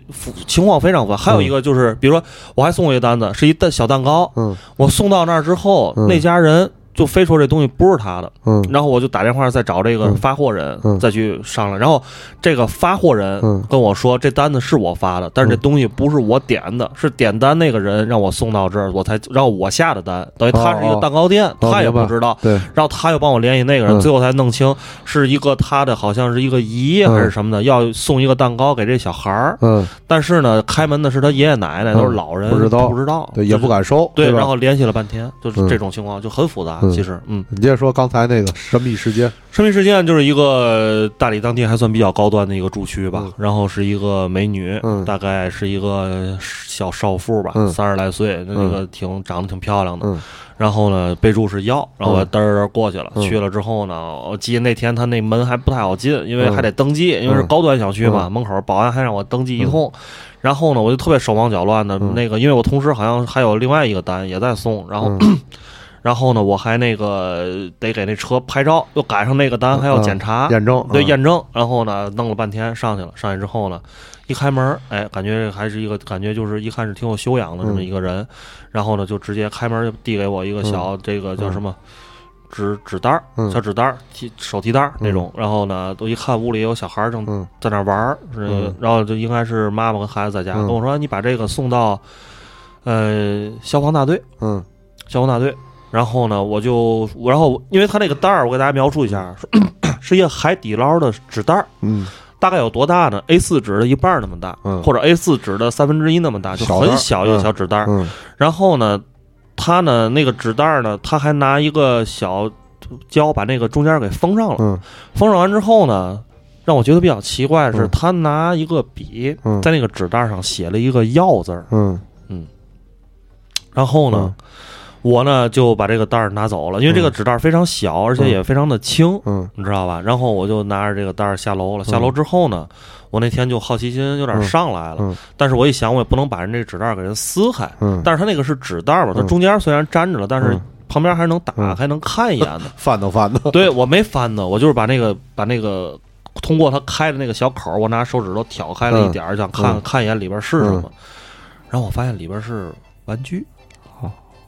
情况非常复杂，还有一个就是，比如说我还送过一个单子，是一蛋小蛋糕，嗯。我送到那儿之后，嗯。那家人就非说这东西不是他的，嗯。然后我就打电话再找这个嗯。发货人，嗯。再去商量。然后这个发货人嗯。跟我说，这单子是我发的，但是这嗯。东西不是我点的，是点单那个人让我送到这儿，我才让我下的单。等于他是一个蛋糕店，哦他也不知道。对。然后他又帮我联系那个人，嗯。最后才弄清是一个他的，好像是一个姨嗯还是什么的，要送一个蛋糕给这小孩儿。嗯。但是呢，开门的是他爷爷奶奶，都是老人，不知道。不知道，对，也不敢收，对，然后联系了半天，就是嗯。这种情况就很复杂。嗯。其实，嗯，你接着说刚才那个神秘事件，神秘事件就是一个大理当地还算比较高端的一个住区吧，嗯。然后是一个美女，嗯。大概是一个小少妇吧，嗯。三十来岁，那个挺长得挺漂亮的。嗯。然后呢，备注是要，然后我嗯嘚儿嘚儿过去了。嗯。去了之后呢，我记得那天他那门还不太好进，因为嗯。还得登记，因为是高端小区嘛，嗯。门口保安还让我登记一通。然后呢，我就特别手忙脚乱的，嗯。那个因为我同时好像还有另外一个单也在送，然后。嗯然后呢，我还那个得给那车拍照，又赶上那个单还要检查、验证，对嗯验证，然后呢，弄了半天上去了，上去之后呢，一开门，哎，感觉还是一个感觉就是一看是挺有修养的这么一个人，然后呢，就直接开门就递给我一个小、这个叫什么。纸纸单儿，嗯。小纸单儿，提手提袋儿那种，然后呢，都一看屋里有小孩儿正嗯。在那玩儿，嗯。然后就应该是妈妈跟孩子在家，嗯。跟我说你把这个送到呃消防大队，嗯。消防大队。然后呢，我就然后因为他那个袋儿，我给大家描述一下，是一个海底捞的纸袋儿，嗯。大概有多大呢？A 四纸的一半儿那么大，嗯。或者 A 四纸的三分之一那么大，就很小一个小纸袋儿。嗯。然后呢，他呢那个纸袋儿呢，他还拿一个小胶把那个中间给封上了。嗯。封上完之后呢，让我觉得比较奇怪的是，嗯他拿一个笔嗯。在那个纸袋上写了一个“药”字儿。嗯。然后呢，嗯我呢就把这个袋儿拿走了，因为这个纸袋儿非常小，而且也非常的轻。嗯你知道吧？然后我就拿着这个袋儿下楼了。下楼之后呢，我那天就好奇心有点上来了。嗯但是我一想，我也不能把人这纸袋儿给人撕开。嗯，但是它那个是纸袋儿嘛，它嗯中间虽然粘着了，但是嗯旁边还能打嗯开，能看一眼的。翻都翻的，对我没翻呢，我就是把那个把那个通过它开的那个小口儿，我拿手指头挑开了一点儿，想看嗯看一眼里边是什么。然后我发现里边是玩具，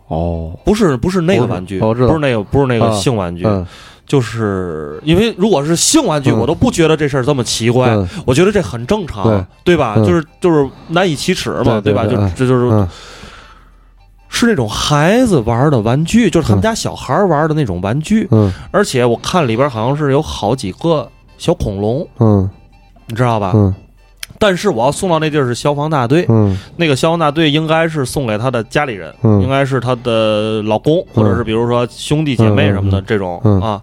哦，不是不是那个玩具，不是那个不是那个啊性玩具，嗯。就是因为如果是性玩具，嗯我都不觉得这事儿这么奇怪，嗯。我觉得这很正常，对。对吧？嗯。就是就是难以启齿嘛，对吧？就这就是、嗯。是那种孩子玩的玩具，就是他们家小孩玩的那种玩具，嗯。而且我看里边好像是有好几个小恐龙，嗯。你知道吧？嗯但是我要送到那地儿是消防大队，嗯。那个消防大队应该是送给他的家里人，嗯。应该是他的老公，或者是比如说兄弟姐妹什么的这种、嗯。啊。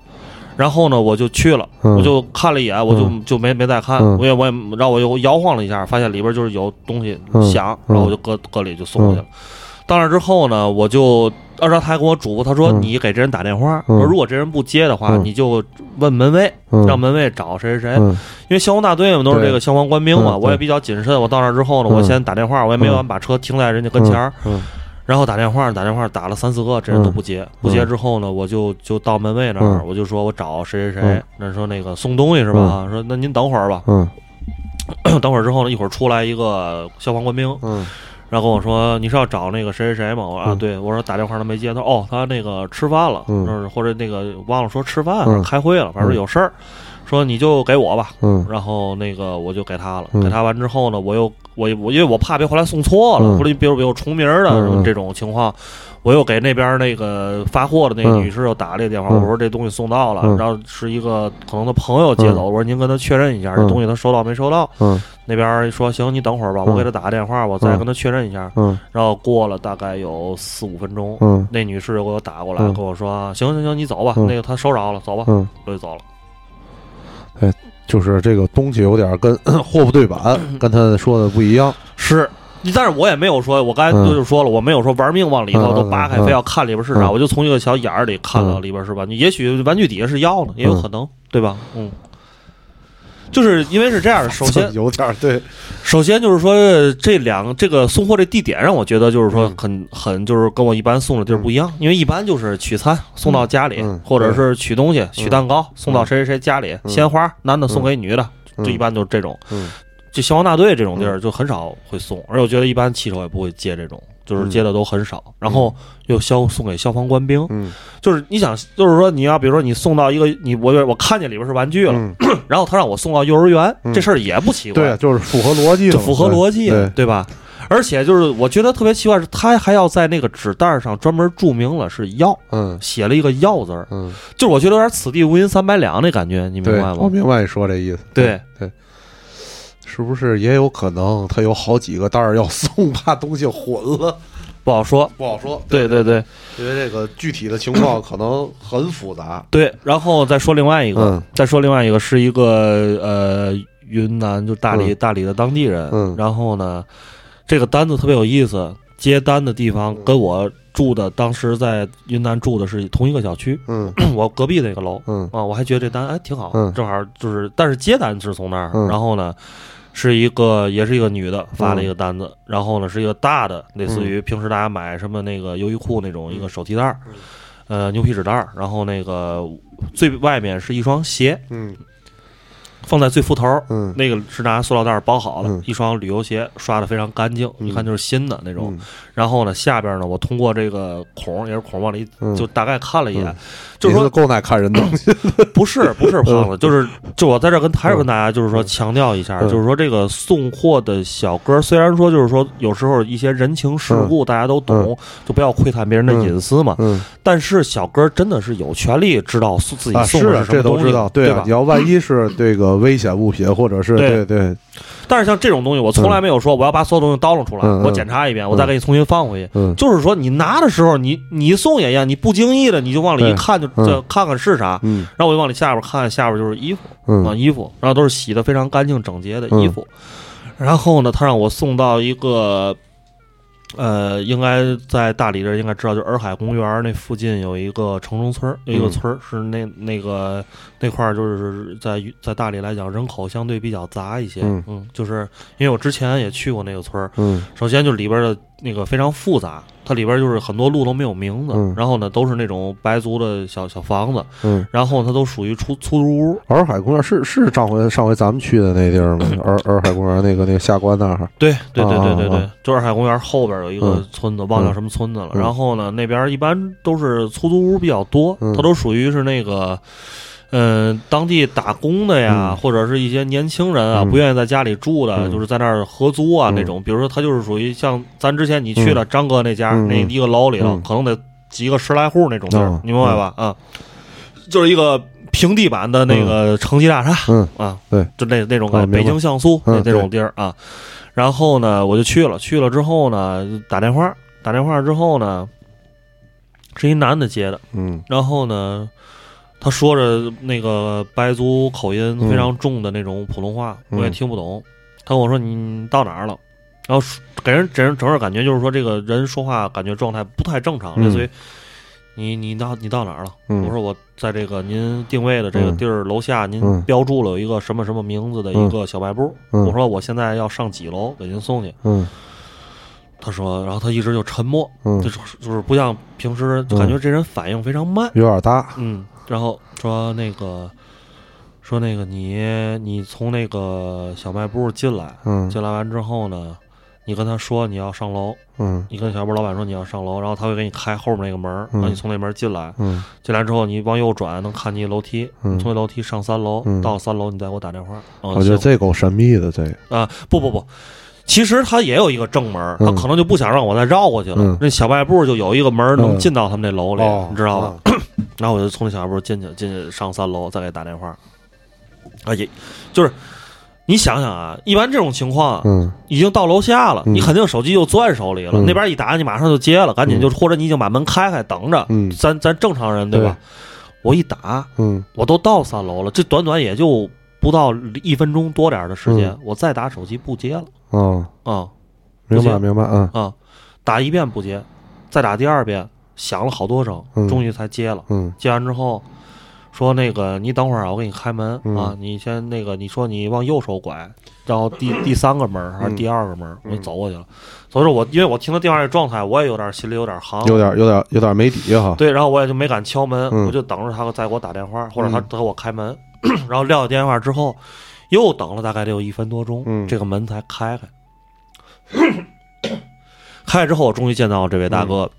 然后呢，我就去了，嗯。我就看了一眼，我就嗯。就没没再看，嗯。我也我也然后我又摇晃了一下，发现里边就是有东西嗯。响，嗯。然后我就搁搁里就送过去了。到那之后呢，我就按照他还跟我嘱咐，他说嗯你给这人打电话，嗯说如果这人不接的话，嗯你就问门卫，嗯，让门卫找谁谁谁。嗯因为消防大队嘛都是对这个消防官兵嘛，嗯我也比较谨慎。我到那之后呢，嗯我先打电话，我也没敢把车停在人家跟前儿，嗯然后打电话打电话打了三四个，这人都不接。不接之后呢，我就就到门卫那儿，嗯我就说我找谁谁谁嗯，那说那个送东西是吧？说那您等会儿吧。嗯 等会儿之后呢，一会儿出来一个消防官兵，嗯然后跟我说你是要找那个谁谁谁吗？我说啊嗯。对，我说打电话他没接，他说哦他那个吃饭了，嗯。或者那个忘了说吃饭了开会了，反正有事儿，说你就给我吧。嗯。然后那个我就给他了，嗯。给他完之后呢，我又我我因为我怕别回来送错了，嗯。或者比如有重名儿的这种情况，我又给那边那个发货的那女士又打了一个电话，嗯。我说这东西送到了，嗯。然后是一个可能他朋友接走，我说您跟他确认一下，这嗯。东西他收到没收到？嗯。那边说行，你等会儿吧，嗯。我给他打个电话，我再跟他确认一下。嗯。然后过了大概有四五分钟，嗯。那女士又给我打过来，嗯。跟我说行行行，你走吧，嗯。那个他收着了，走吧，嗯，我就走了。哎就是这个东西有点跟 货不对版，跟他说的不一样。是，但是我也没有说，我刚才就是说了，我没有说玩命往里头嗯都扒开，嗯。非要看里边是啥，嗯。我就从一个小眼儿里看到嗯。里边是吧？你，也许玩具底下是药呢，也有可能，对吧？嗯。就是因为是这样的，首先，有点对，首先就是说，这两个这个送货这地点让我觉得就是说嗯。很很就是跟我一般送的地儿不一样，因为一般就是取餐送到家里，嗯或者是取东西、取蛋糕送到谁谁谁家里，嗯。鲜花男的送给女的，嗯。就一般就是这种。嗯就消防大队这种地儿就很少会送，而且我觉得一般骑手也不会接这种，就是接的都很少。然后又消送给消防官兵，嗯。就是你想，就是说你要比如说你送到一个你我我看见里边是玩具了，嗯，然后他让我送到幼儿园，嗯这事儿也不奇怪，对，就是符合逻辑，就符合逻辑，对，吧？而且就是我觉得特别奇怪是，他还要在那个纸袋上专门注明了是药，嗯。写了一个药字儿，嗯，就是我觉得有点此地无银三百两那感觉，你明，白吗？我明白你说这意思。对对，是不是也有可能他有好几个袋儿要 送，怕东西混了？不好说。不好说。对对对因为这个具体的情况可能很复杂。对，然后再说另外一个，嗯再说另外一个是一个呃云南就大理、嗯大理的当地人，嗯然后呢，这个单子特别有意思，接单的地方跟我住的当时在云南住的是同一个小区，嗯 我隔壁那个楼嗯啊，我还觉得这单哎挺好，嗯正好就是，但是接单是从那儿，嗯然后呢。是一个，也是一个女的发了一个单子，然后呢是一个大的，类似于平时大家买什么那个优衣库那种一个手提袋儿，呃牛皮纸袋儿，然后那个最外面是一双鞋，嗯放在最裤头儿，嗯。那个是拿塑料袋儿包好了，嗯。一双旅游鞋，刷的非常干净，嗯。一看就是新的那种。嗯。然后呢，下边呢，我通过这个孔也是孔往里，嗯。就大概看了一眼，嗯就是说够耐看人的，不是不是胖子，就是就我在这儿跟还是跟大家就是说嗯。强调一下，嗯。就是说这个送货的小哥，虽然说就是说有时候一些人情世故大家都懂，就不要窥探别人的隐私嘛，嗯。但是小哥真的是有权利知道送自己啊，送的是啊什么东西，这都知道，啊对吧，你？要万一是这个危险物品，或者是对对对，但是像这种东西，我从来没有说我要把所有东西叨弄出来，我检查一遍，我再给你重新放回去。嗯就是说，你拿的时候，你你送也一样，你不经意的你就往里一看，就嗯这看看是啥，嗯然后我就往里下边看，下边就是衣服啊，嗯衣服，然后都是洗的非常干净整洁的衣服。然后呢，他让我送到一个，呃，应该在大理这儿应该知道，就洱海公园那附近有一个城中村，有一个嗯村儿、是那那个那块儿，就是在在大理来讲人口相对比较杂一些。嗯就是因为我之前也去过那个村儿，嗯首先就里边的那个非常复杂，它里边就是很多路都没有名字，嗯然后呢都是那种白族的小小房子，嗯。然后它都属于出出租屋。洱海公园是是上回上回咱们去的那地儿吗？洱洱海公园那个那个下关那儿，对对对对对对，就洱海公园后边有一个嗯村子，忘叫什么村子了。嗯然后呢，那边一般都是出租屋比较多，嗯它都属于是那个。嗯，当地打工的呀，嗯。或者是一些年轻人啊，嗯。不愿意在家里住的，嗯。就是在那儿合租啊、嗯。那种。比如说，他就是属于像咱之前你去了张哥那家、那一个楼里头，嗯。可能得几个十来户那种地儿，哦你明白吧？啊，就是一个平地板的那个城际大厦，嗯。啊，对，就那那种北京像素那嗯那种地儿啊。然后呢，我就去了，去了之后呢，打电话，打电话之后呢，是一男的接的，嗯。然后呢，他说着那个白族口音非常重的那种普通话，嗯我也听不懂。他跟我说你到哪儿了？然后给人给人整个感觉就是说这个人说话感觉状态不太正常，嗯类似于你你到你到哪儿了？嗯我说我在这个您定位的这个地儿楼下，您嗯标注了有一个什么什么名字的一个小卖部。嗯我说我现在要上几楼给您送去。嗯他说，然后他一直就沉默，嗯就是就是不像平时，就感觉这人反应非常慢。有点大，嗯，然后说那个，说那个你你从那个小卖部进来，嗯。进来完之后呢，你跟他说你要上楼，嗯。你跟小卖部老板说你要上楼，然后他会给你开后面那个门让你从那门进来。嗯。进来之后你往右转能看见楼梯，嗯。从那楼梯上三楼，嗯。到三楼你再给我打电话。嗯我觉得这够神秘的，这个。啊，不不不。其实他也有一个正门，他嗯。可能就不想让我再绕过去了。嗯。那小卖部就有一个门能嗯进到他们那楼里，哦你知道吧？然后我就从那小卖部进去，进去上三楼，再给打电话。啊，也就是你想想啊，一般这种情况，嗯。已经到楼下了，嗯。你肯定手机就攥手里了，嗯。那边一打你马上就接了，赶紧就、或者你已经把门开开等着，嗯。咱咱正常人对吧？我一打，嗯。我都到三楼了，这短短也就不到一分钟多点儿的时间，嗯。我再打手机不接了。哦，啊明白明白，嗯。啊，打一遍不接，再打第二遍，响了好多声，嗯。终于才接了。嗯。接完之后，说那个你等会儿啊，我给你开门、嗯。啊，你先那个你说你往右手拐，然后第 第三个门儿还是嗯。第二个门儿，我就走过去了。所以说我因为我听他电话这状态，我也有点心里有点寒，有点有点有点没底哈，对，然后我也就没敢敲门，嗯。我就等着他再给我打电话，或者他嗯。他给我开门。然后撂下电话之后，又等了大概得有一分多钟，嗯这个门才开开。开 开之后，我终于见到这位大哥，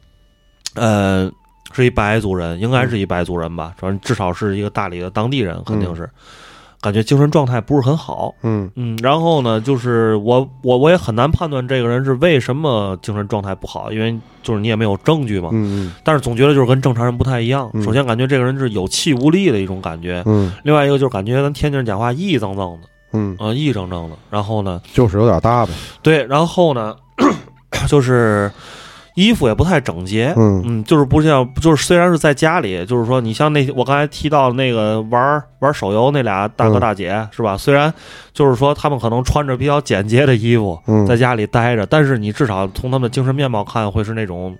嗯呃，是一白族人，应该是一白族人吧，反正至少是一个大理的当地人，肯定是。感觉精神状态不是很好，嗯。嗯，然后呢，就是我我我也很难判断这个人是为什么精神状态不好，因为就是你也没有证据嘛，嗯但是总觉得就是跟正常人不太一样。嗯。首先感觉这个人是有气无力的一种感觉，嗯。另外一个就是感觉咱天津人讲话意正正的，嗯，啊、意铮铮的。然后呢，就是有点大呗，对，然后呢，就是衣服也不太整洁，嗯。嗯，就是不像，就是虽然是在家里，就是说你像那我刚才提到那个玩玩手游那俩大哥嗯大姐、是吧？虽然就是说他们可能穿着比较简洁的衣服，嗯。在家里待着，但是你至少从他们的精神面貌看，会是那种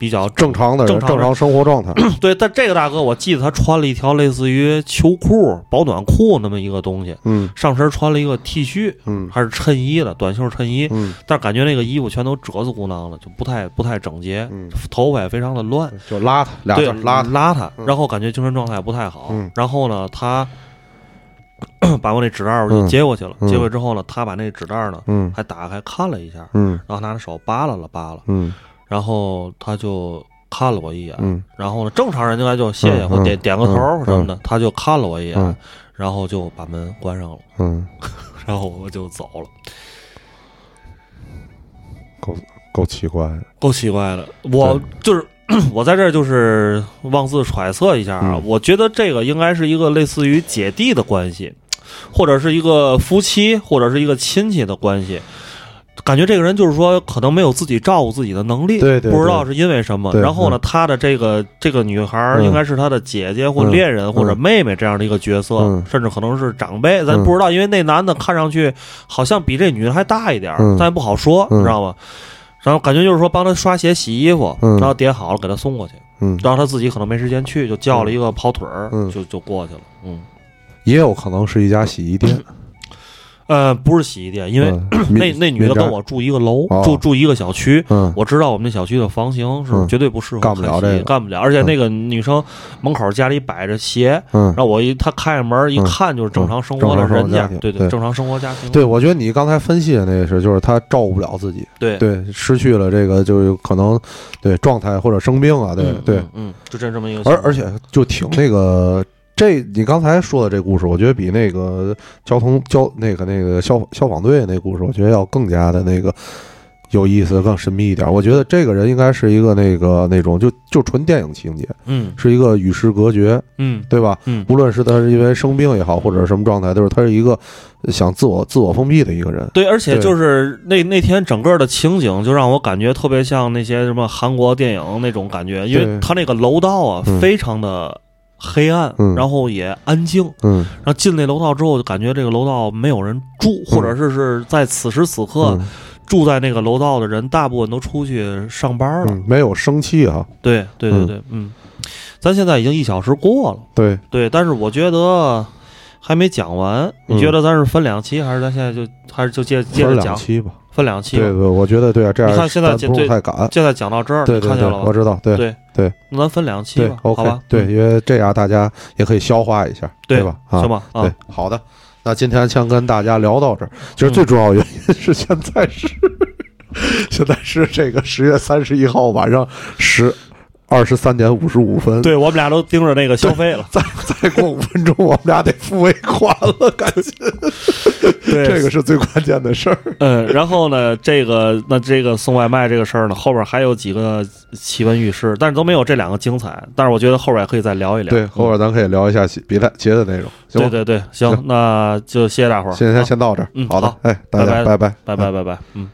比较正常的人正常生活状态，对，但这个大哥我记得他穿了一条类似于秋裤、保暖裤那么一个东西，嗯上身穿了一个 T 恤，嗯还是衬衣的短袖衬衣，嗯，但是感觉那个衣服全都褶子鼓囊的，就不太不太整洁，嗯头发也非常的乱，就邋遢俩字对儿邋遢，邋遢，嗯。然后感觉精神状态不太好。嗯。然后呢，他 把我那纸袋儿我就嗯接过去了，嗯。接过去之后呢，他把那纸袋儿呢嗯还打开看了一下，嗯然后拿着手扒拉了扒拉，嗯然后他就看了我一眼，嗯。然后呢，正常人应该就谢谢嗯或点嗯点个头什么的，他就看了我一眼，嗯。然后就把门关上了，嗯，然后我就走了。够够奇怪的，够奇怪的，我就是 我在这儿就是妄自揣测一下啊，嗯。我觉得这个应该是一个类似于姐弟的关系，或者是一个夫妻，或者是一个亲戚的关系。感觉这个人就是说，可能没有自己照顾自己的能力，对对不知道是因为什么。然后呢，嗯他的这个这个女孩应该是他的姐姐或嗯。恋人或者嗯妹妹这样的一个角色，嗯。甚至可能是长辈，咱嗯。不知道，因为那男的看上去好像比这女的还大一点儿，嗯。咱也不好说，嗯。你知道吗？然后感觉就是说帮他刷鞋、洗衣服，嗯。然后叠好了给他送过去，嗯，然后他自己可能没时间去，就叫了一个跑腿儿，嗯。就就过去了。嗯，也有可能是一家洗衣店，呃，不是洗衣店，因为嗯 那那女的跟我住一个楼，哦住住一个小区。嗯我知道我们那小区的房型是嗯绝对不适合干不了这个干不了。而且那个女生门口家里摆着鞋，嗯然，后我一她开着门一嗯看就是正常生活的人家对对正常生活家庭。对，我觉得你刚才分析的那个是，就是她照顾不了自己，对对，失去了这个就是可能对状态或者生病啊，对嗯对，嗯嗯，就这这么一个。而而且就挺那个。这你刚才说的这故事，我觉得比那个交通交那个那个消消防队那故事，我觉得要更加的那个有意思，更神秘一点。我觉得这个人应该是一个那个那种就就纯电影情节，嗯是一个与世隔绝，嗯对吧？嗯无论是他是因为生病也好，或者什么状态，都是他是一个想自我自我封闭的一个人。对，而且就是那那天整个的情景，就让我感觉特别像那些什么韩国电影那种感觉，因为他那个楼道啊，嗯非常的黑暗，嗯。然后也安静。嗯。然后进那楼道之后，就感觉这个楼道没有人住，或者是是在此时此刻、嗯。住在那个楼道的人，大部分都出去上班了。嗯，没有生气啊，对对对对，嗯，咱现在已经一小时过了，对，对，但是我觉得还没讲完。你嗯觉得咱是分两期，还是咱现在就还是就接接着讲？两期吧。分两期吧。对对，我觉得对啊，这样你看现在咱不这太赶。现在讲到这儿，对对对你看见了，吧？我知道，对对对，那咱分两期对吧，，OK，好吧？对，嗯因为这样大家也可以消化一下，对吧？啊行，吧？啊对，，好的。那今天先跟大家聊到这儿，其实最主要原因是现在是 现在是这个十月三十一号晚上十二十三点五十五分，对我们俩都盯着那个消费了。再 再过五分钟，我们俩得付尾款了，感觉，对这个是最关键的事儿。嗯，然后呢，这个那这个送外卖这个事儿呢，后边还有几个奇闻异事，但是都没有这两个精彩。但是我觉得后边也可以再聊一聊。对，后边咱可以聊一下其别的别的内容，行？对对对，行，那就谢谢大伙儿。今天先到这儿嗯，好的好，哎，大家拜拜拜，拜拜拜拜，嗯。